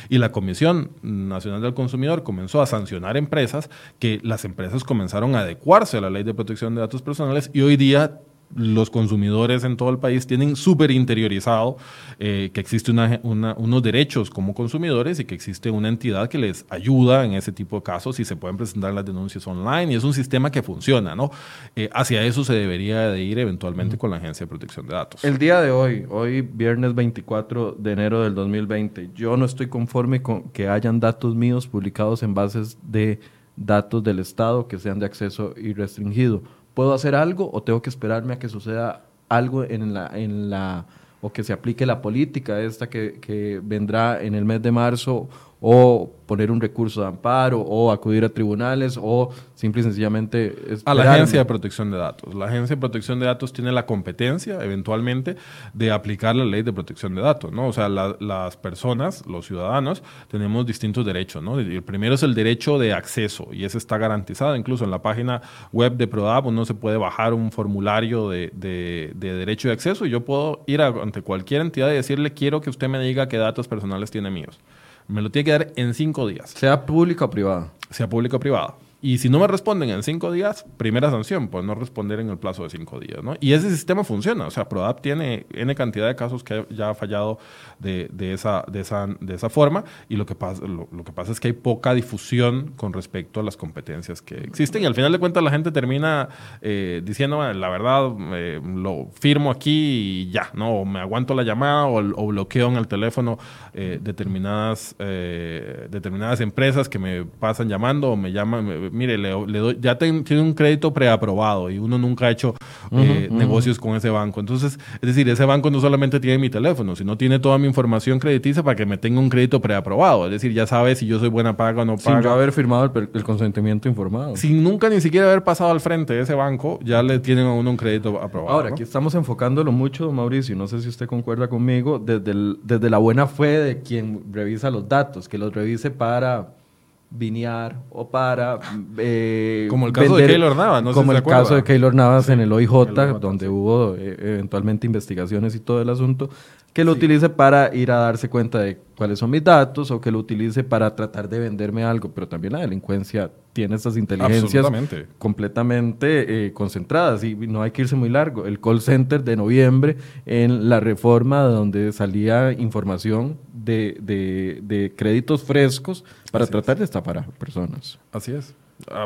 y la Comisión Nacional del Consumidor comenzó a sancionar empresas que las empresas comenzaron a adecuarse a la ley de protección de datos personales y hoy día los consumidores en todo el país tienen súper interiorizado eh, que existe unos derechos como consumidores y que existe una entidad que les ayuda en ese tipo de casos y se pueden presentar las denuncias online y es un sistema que funciona, ¿no? Eh, hacia eso se debería de ir eventualmente con la Agencia de Protección de Datos. El día de hoy, hoy viernes 24 de enero del 2020, yo no estoy conforme con que hayan datos míos publicados en bases de datos del Estado que sean de acceso irrestringido ¿Puedo hacer algo o tengo que esperarme a que suceda algo en la, en la o que se aplique la política esta que, que vendrá en el mes de marzo o poner un recurso de amparo o acudir a tribunales o simple y sencillamente... A la Agencia de Protección de Datos. La Agencia de Protección de Datos tiene la competencia eventualmente de aplicar la ley de protección de datos, ¿no? O sea, las personas, los ciudadanos, tenemos distintos derechos, ¿no? El primero es el derecho de acceso y ese está garantizado. Incluso en la página web de PRODAP uno se puede bajar un formulario de, de, de derecho de acceso y yo puedo ir ante cualquier entidad y decirle quiero que usted me diga qué datos personales tiene míos. Me lo tiene que dar en cinco días. Sea pública o privada. Sea pública o privada. Y si no me responden en cinco días, primera sanción, pues no responder en el plazo de cinco días, ¿no? Y ese sistema funciona. O sea, PRODAP tiene N cantidad de casos que ya ha fallado de, de, esa, de, esa, de esa forma. Y lo que, pasa, lo, que pasa es que hay poca difusión con respecto a las competencias que existen. Y al final de cuentas la gente termina eh, diciendo, la verdad, eh, lo firmo aquí y ya, ¿no? O me aguanto la llamada o, bloqueo en el teléfono eh, determinadas, determinadas empresas que me pasan llamando o me llaman mire, le, doy, ya tiene un crédito preaprobado y uno nunca ha hecho eh, negocios con ese banco. Entonces, es decir, ese banco no solamente tiene mi teléfono, sino tiene toda mi información crediticia para que me tenga un crédito preaprobado. Es decir, ya sabe si yo soy buena paga o no paga. Sin haber firmado el, consentimiento informado. Sin nunca ni siquiera haber pasado al frente de ese banco, ya le tienen a uno un crédito aprobado. Ahora, aquí estamos enfocándolo mucho, Mauricio, no sé si usted concuerda conmigo, desde, desde la buena fe de quien revisa los datos, que los revise para vinear o para eh, como el caso de Keylor Navas no como el caso de Keylor Navas en el OIJ, donde hubo eh, eventualmente investigaciones y todo el asunto que lo utilice para ir a darse cuenta de cuáles son mis datos o que lo utilice para tratar de venderme algo, pero también la delincuencia tiene estas inteligencias completamente eh, concentradas y no hay que irse muy largo. El call center de noviembre en la reforma donde salía información de, de, créditos frescos para tratar de estafar a personas. Así es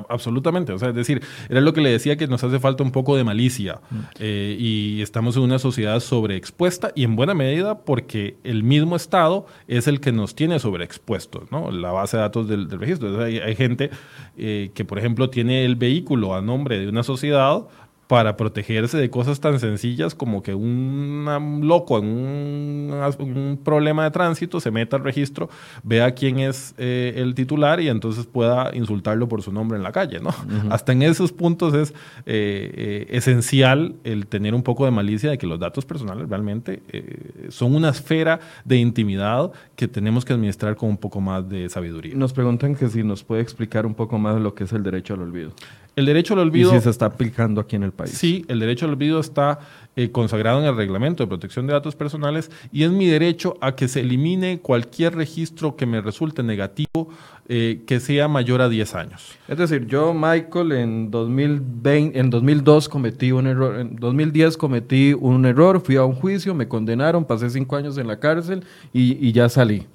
absolutamente. O sea, es decir, era lo que le decía que nos hace falta un poco de malicia. Mm. Eh, y estamos en una sociedad sobreexpuesta y en buena medida porque el mismo Estado es el que nos tiene sobreexpuestos, ¿no? La base de datos del, registro. hay, gente eh, que, por ejemplo, tiene el vehículo a nombre de una sociedad para protegerse de cosas tan sencillas como que un loco en un, problema de tránsito se meta al registro, vea quién es eh, el titular y entonces pueda insultarlo por su nombre en la calle. ¿no? Hasta en esos puntos es eh, eh, esencial el tener un poco de malicia de que los datos personales realmente son una esfera de intimidad que tenemos que administrar con un poco más de sabiduría. Nos preguntan que si nos puede explicar un poco más lo que es el derecho al olvido. El derecho al olvido... Y si se está aplicando aquí en el país. Sí, el derecho al olvido está eh, consagrado en el reglamento de protección de datos personales y es mi derecho a que se elimine cualquier registro que me resulte negativo eh, que sea mayor a 10 años. Es decir, yo, Michael, en, 2020, en 2002 cometí un error, en 2010 cometí un error, fui a un juicio, me condenaron, pasé cinco años en la cárcel y, y ya salí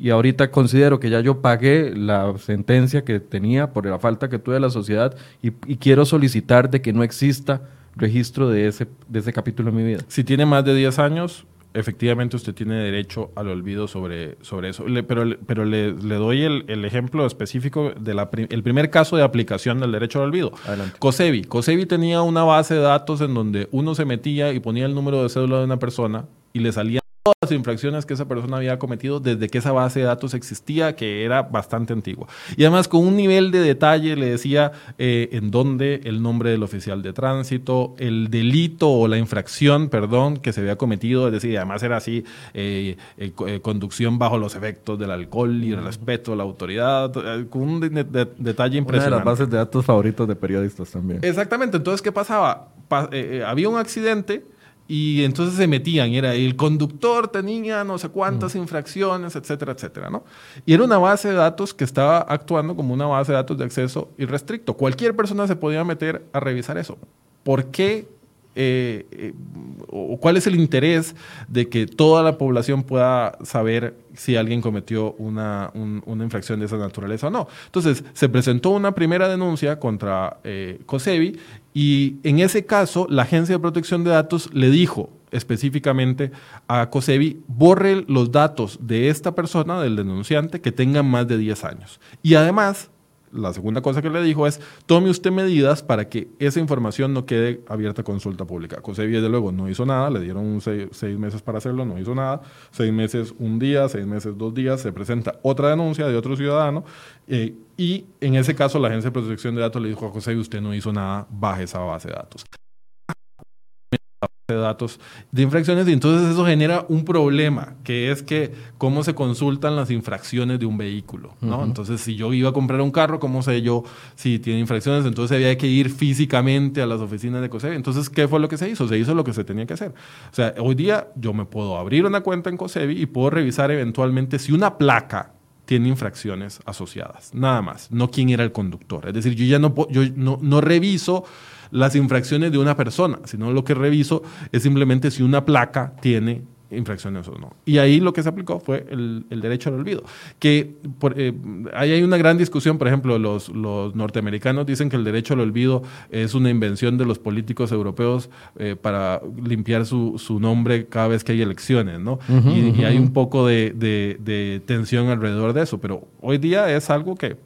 y ahorita considero que ya yo pagué la sentencia que tenía por la falta que tuve de la sociedad y, quiero solicitar de que no exista registro de ese, de ese capítulo en mi vida. Si tiene más de 10 años, efectivamente usted tiene derecho al olvido sobre, sobre eso. pero pero le, doy el, ejemplo específico del el primer caso de aplicación del derecho al olvido. Adelante. COSEBI. COSEBI tenía una base de datos en donde uno se metía y ponía el número de cédula de una persona y le salía todas las infracciones que esa persona había cometido desde que esa base de datos existía, que era bastante antigua. Y además con un nivel de detalle le decía eh, en dónde el nombre del oficial de tránsito, el delito o la infracción, perdón, que se había cometido, es decir, además era así, eh, eh, conducción bajo los efectos del alcohol y respeto a la autoridad, con un detalle impresionante. Una de las bases de datos favoritos de periodistas también. Exactamente, entonces, ¿qué pasaba? había un accidente y entonces se metían, era el conductor tenía no sé cuántas infracciones, etcétera, etcétera, ¿no? Y era una base de datos que estaba actuando como una base de datos de acceso irrestricto. Cualquier persona se podía meter a revisar eso. ¿Por qué eh, eh, o cuál es el interés de que toda la población pueda saber si alguien cometió una, infracción de esa naturaleza o no. Entonces, se presentó una primera denuncia contra eh, COSEBI y en ese caso la Agencia de Protección de Datos le dijo específicamente a COSEBI, borre los datos de esta persona, del denunciante, que tengan más de 10 años. Y además la segunda cosa que le dijo es, tome usted medidas para que esa información no quede abierta a consulta pública. COSEBI, desde luego, no hizo nada, le dieron seis, meses para hacerlo, no hizo nada. Seis meses, un día, seis meses, dos días, se presenta otra denuncia de otro ciudadano eh, y en ese caso la Agencia de Protección de Datos le dijo a COSEBI, usted no hizo nada, baje esa base de datos de datos de infracciones y entonces eso genera un problema, que es que cómo se consultan las infracciones de un vehículo, ¿no? Entonces, si yo iba a comprar un carro, ¿cómo sé yo si tiene infracciones? Entonces había que ir físicamente a las oficinas de COSEBI. Entonces, ¿qué fue lo que se hizo? Se hizo lo que se tenía que hacer. O sea, hoy día yo me puedo abrir una cuenta en COSEBI y puedo revisar eventualmente si una placa tiene infracciones asociadas, nada más, no quién era el conductor. Es decir, yo ya no, yo no, no reviso las infracciones de una persona, sino lo que reviso es simplemente si una placa tiene infracciones o no. Y ahí lo que se aplicó fue el, derecho al olvido. Que eh, ahí hay una gran discusión, por ejemplo, los, los, norteamericanos dicen que el derecho al olvido es una invención de los políticos europeos eh, para limpiar su, su, nombre cada vez que hay elecciones, ¿no? y, hay un poco de, de, tensión alrededor de eso, pero hoy día es algo que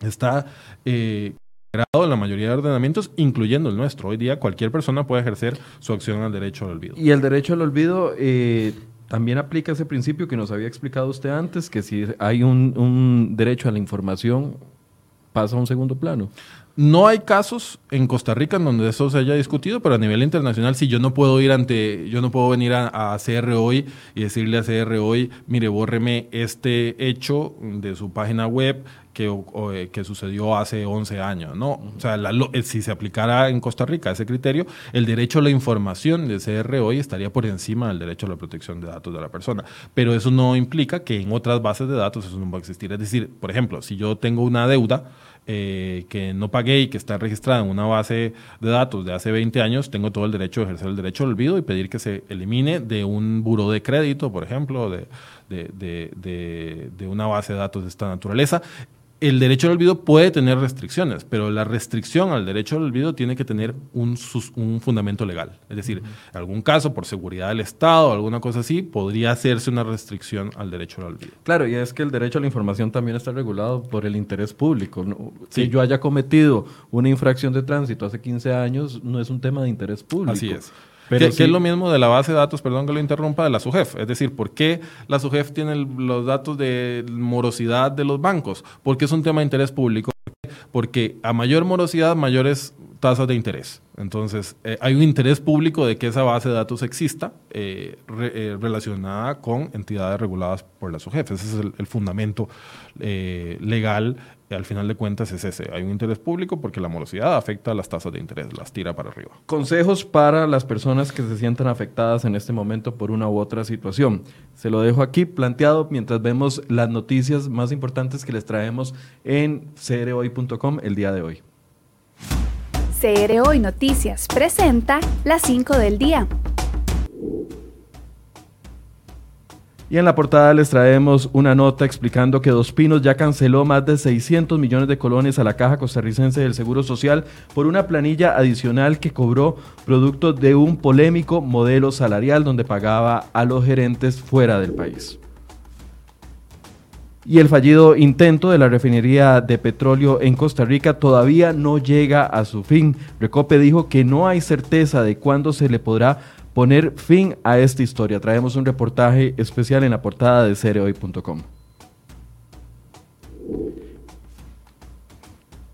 está... Eh, en la mayoría de ordenamientos, incluyendo el nuestro. Hoy día cualquier persona puede ejercer su acción al derecho al olvido. Y el derecho al olvido eh, también aplica ese principio que nos había explicado usted antes, que si hay un, un derecho a la información, pasa a un segundo plano. No hay casos en Costa Rica en donde eso se haya discutido, pero a nivel internacional, si yo no puedo ir ante, yo no puedo venir a, a, CR hoy y decirle a CR hoy, mire, bórreme este hecho de su página web que, eh, que sucedió hace 11 años, ¿no? O sea, eh, si se aplicara en Costa Rica ese criterio, el derecho a la información de CR hoy estaría por encima del derecho a la protección de datos de la persona. Pero eso no implica que en otras bases de datos eso no va a existir. Es decir, por ejemplo, si yo tengo una deuda, eh, que no pagué y que está registrada en una base de datos de hace 20 años, tengo todo el derecho de ejercer el derecho al olvido y pedir que se elimine de un buro de crédito, por ejemplo, de, de, de, de una base de datos de esta naturaleza el derecho al olvido puede tener restricciones, pero la restricción al derecho al olvido tiene que tener un, un fundamento legal. Es decir, en algún caso, por seguridad del Estado o alguna cosa así, podría hacerse una restricción al derecho al olvido. Claro, y es que el derecho a la información también está regulado por el interés público. Si yo haya cometido una infracción de tránsito hace 15 años, no es un tema de interés público. Así es. Pero que, es lo mismo de la base de datos, perdón que lo interrumpa, de la SUGEF. Es decir, ¿por qué la SUGEF tiene los datos de morosidad de los bancos? Porque es un tema de interés público. Porque a mayor morosidad, mayores tasas de interés. Entonces, eh, hay un interés público de que esa base de datos exista eh, eh, relacionada con entidades reguladas por la SUGEF. Ese es el fundamento legal al final de cuentas es ese. Hay un interés público porque la morosidad afecta a las tasas de interés, las tira para arriba. Consejos para las personas que se sientan afectadas en este momento por una u otra situación. Se lo dejo aquí planteado mientras vemos las noticias más importantes que les traemos en crhoy.com el día de hoy. CR Hoy Noticias presenta las 5 del día. Y en la portada les traemos una nota explicando que Dos Pinos ya canceló más de 600 millones de colones a la Caja Costarricense del Seguro Social por una planilla adicional que cobró producto de un polémico modelo salarial donde pagaba a los gerentes fuera del país. Y el fallido intento de la refinería de petróleo en Costa Rica todavía no llega a su fin. Recope dijo que no hay certeza de cuándo se le podrá poner fin a esta historia. Traemos un reportaje especial en la portada de cereoy.com.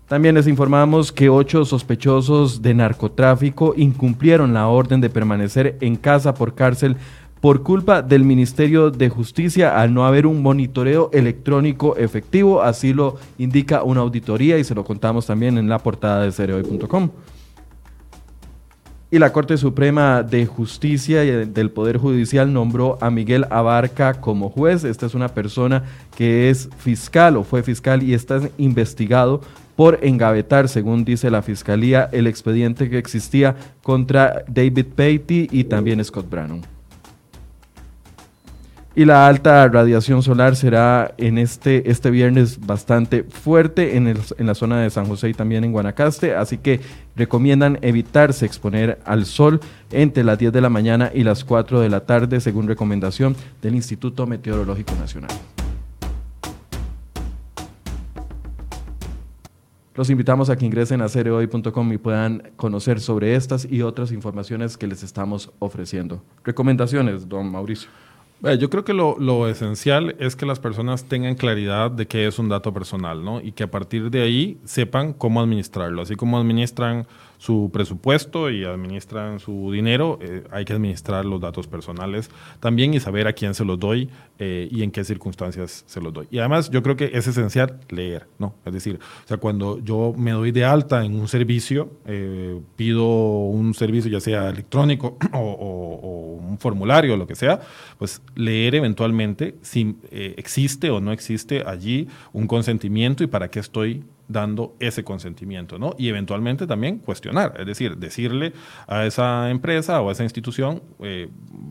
También les informamos que ocho sospechosos de narcotráfico incumplieron la orden de permanecer en casa por cárcel por culpa del Ministerio de Justicia al no haber un monitoreo electrónico efectivo. Así lo indica una auditoría y se lo contamos también en la portada de cereoy.com. Y la Corte Suprema de Justicia y del Poder Judicial nombró a Miguel Abarca como juez. Esta es una persona que es fiscal o fue fiscal y está investigado por engavetar, según dice la Fiscalía, el expediente que existía contra David Patey y también Scott Brannon. Y la alta radiación solar será en este, este viernes bastante fuerte en, en, la zona de San José y también en Guanacaste, así que recomiendan evitarse exponer al sol entre las 10 de la mañana y las 4 de la tarde, según recomendación del Instituto Meteorológico Nacional. Los invitamos a que ingresen a cereoy.com y puedan conocer sobre estas y otras informaciones que les estamos ofreciendo. Recomendaciones, don Mauricio. Yo creo que lo, esencial es que las personas tengan claridad de qué es un dato personal, ¿no? Y que a partir de ahí sepan cómo administrarlo. Así como administran su presupuesto y administran su dinero, eh, hay que administrar los datos personales también y saber a quién se los doy eh, y en qué circunstancias se los doy. Y además yo creo que es esencial leer, ¿no? Es decir, o sea, cuando yo me doy de alta en un servicio, eh, pido un servicio ya sea electrónico o, o, un formulario o lo que sea, pues leer eventualmente si existe o no existe allí un consentimiento y para qué estoy dando ese consentimiento, ¿no? Y eventualmente también cuestionar, es decir, decirle a esa empresa o a esa institución, eh,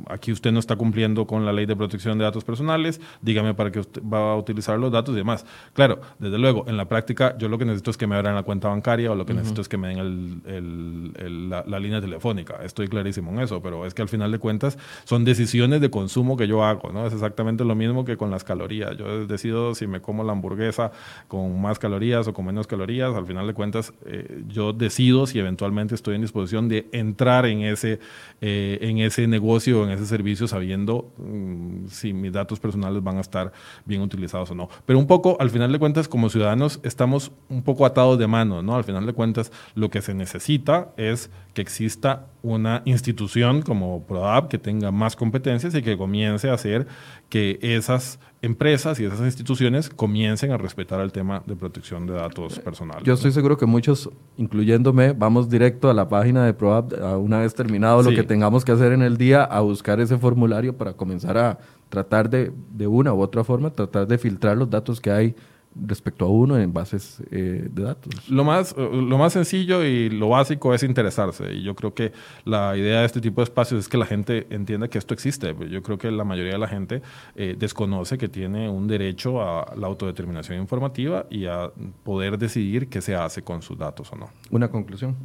aquí usted no está cumpliendo con la ley de protección de datos personales, dígame para qué usted va a utilizar los datos y demás. Claro, desde luego, en la práctica yo lo que necesito es que me abran la cuenta bancaria o lo que necesito es que me den el, la, línea telefónica, estoy clarísimo en eso, pero es que al final de cuentas son decisiones de consumo que yo hago, ¿no? Es exactamente lo mismo que con las calorías, yo decido si me como la hamburguesa con más calorías o con menos calorías, al final de cuentas eh, yo decido si eventualmente estoy en disposición de entrar en ese, eh, en ese negocio, en ese servicio, sabiendo mm, si mis datos personales van a estar bien utilizados o no. Pero un poco, al final de cuentas, como ciudadanos estamos un poco atados de mano, ¿no? Al final de cuentas, lo que se necesita es que exista una institución como ProApp que tenga más competencias y que comience a hacer que esas empresas y esas instituciones comiencen a respetar el tema de protección de datos personales. Yo estoy seguro que muchos, incluyéndome, vamos directo a la página de ProApp una vez terminado lo que tengamos que hacer en el día a buscar ese formulario para comenzar a tratar de, de una u otra forma, tratar de filtrar los datos que hay respecto a uno en bases eh, de datos? Lo más, lo más sencillo y lo básico es interesarse. Y yo creo que la idea de este tipo de espacios es que la gente entienda que esto existe. Yo creo que la mayoría de la gente eh, desconoce que tiene un derecho a la autodeterminación informativa y a poder decidir qué se hace con sus datos o no. Una conclusión.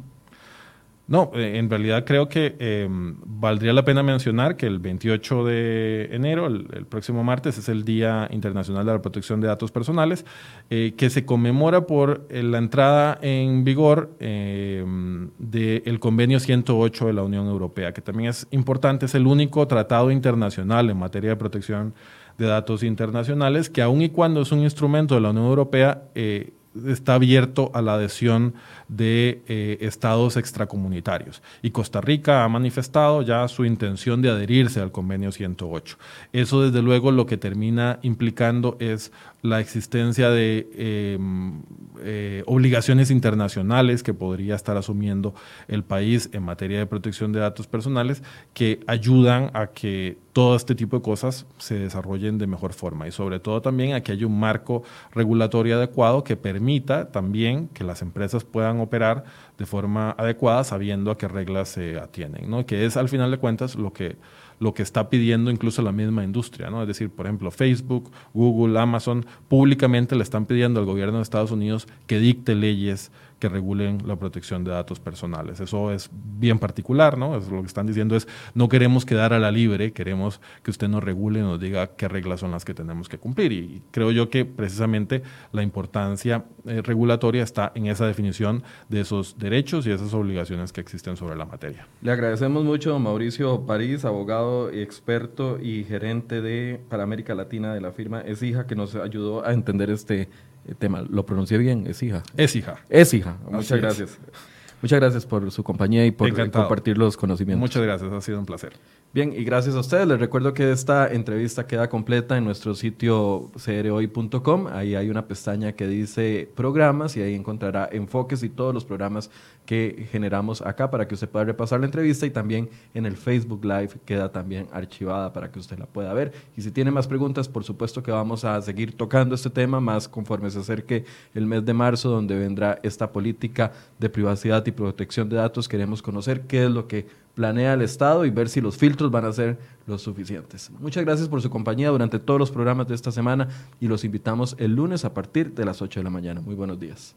No, eh, en realidad creo que em, valdría la pena mencionar que el 28 de enero, el, próximo martes, es el Día Internacional de la Protección de Datos Personales, eh, que se conmemora por eh, la entrada en vigor em, del Convenio 108 de la Unión Europea, que también es importante, es el único tratado internacional en materia de protección de datos internacionales, que aun y cuando es un instrumento de la Unión Europea, está abierto a la adhesión de eh, estados extracomunitarios. Y Costa Rica ha manifestado ya su intención de adherirse al convenio 108. Eso desde luego lo que termina implicando es la existencia de em, eh, obligaciones internacionales que podría estar asumiendo el país en materia de protección de datos personales que ayudan a que todo este tipo de cosas se desarrollen de mejor forma y sobre todo también a que haya un marco regulatorio adecuado que permita también que las empresas puedan operar de forma adecuada sabiendo a qué reglas se atienen, ¿no? que es al final de cuentas lo que, lo que está pidiendo incluso la misma industria. ¿no? Es decir, por ejemplo, Facebook, Google, Amazon públicamente le están pidiendo al gobierno de Estados Unidos que dicte leyes que regulen la protección de datos personales. Eso es bien particular, ¿no? Es lo que están diciendo es, no queremos quedar a la libre, queremos que usted nos regule y nos diga qué reglas son las que tenemos que cumplir. Y creo yo que precisamente la importancia eh, regulatoria está en esa definición de esos derechos y esas obligaciones que existen sobre la materia. Le agradecemos mucho a Mauricio París, abogado experto y gerente de para América Latina de la firma ESIJA, que nos ayudó a entender este tema. ¿Lo pronuncié bien? ¿Es hija? Es hija. Es hija. Muchas gracias. Muchas gracias por su compañía y por compartir los conocimientos. Muchas gracias, ha sido un placer. Bien, y gracias a ustedes. Les recuerdo que esta entrevista queda completa en nuestro sitio crhoy.com. Ahí hay una pestaña que dice programas y ahí encontrará enfoques y todos los programas que generamos acá para que usted pueda repasar la entrevista y también en el Facebook Live queda también archivada para que usted la pueda ver. Y si tiene más preguntas, por supuesto que vamos a seguir tocando este tema más conforme se acerque el mes de marzo, donde vendrá esta política de privacidad y protección de datos. Queremos conocer qué es lo que planea el Estado y ver si los filtros van a ser los suficientes. Muchas gracias por su compañía durante todos los programas de esta semana y los invitamos el lunes a partir de las 8 de la mañana. Muy buenos días.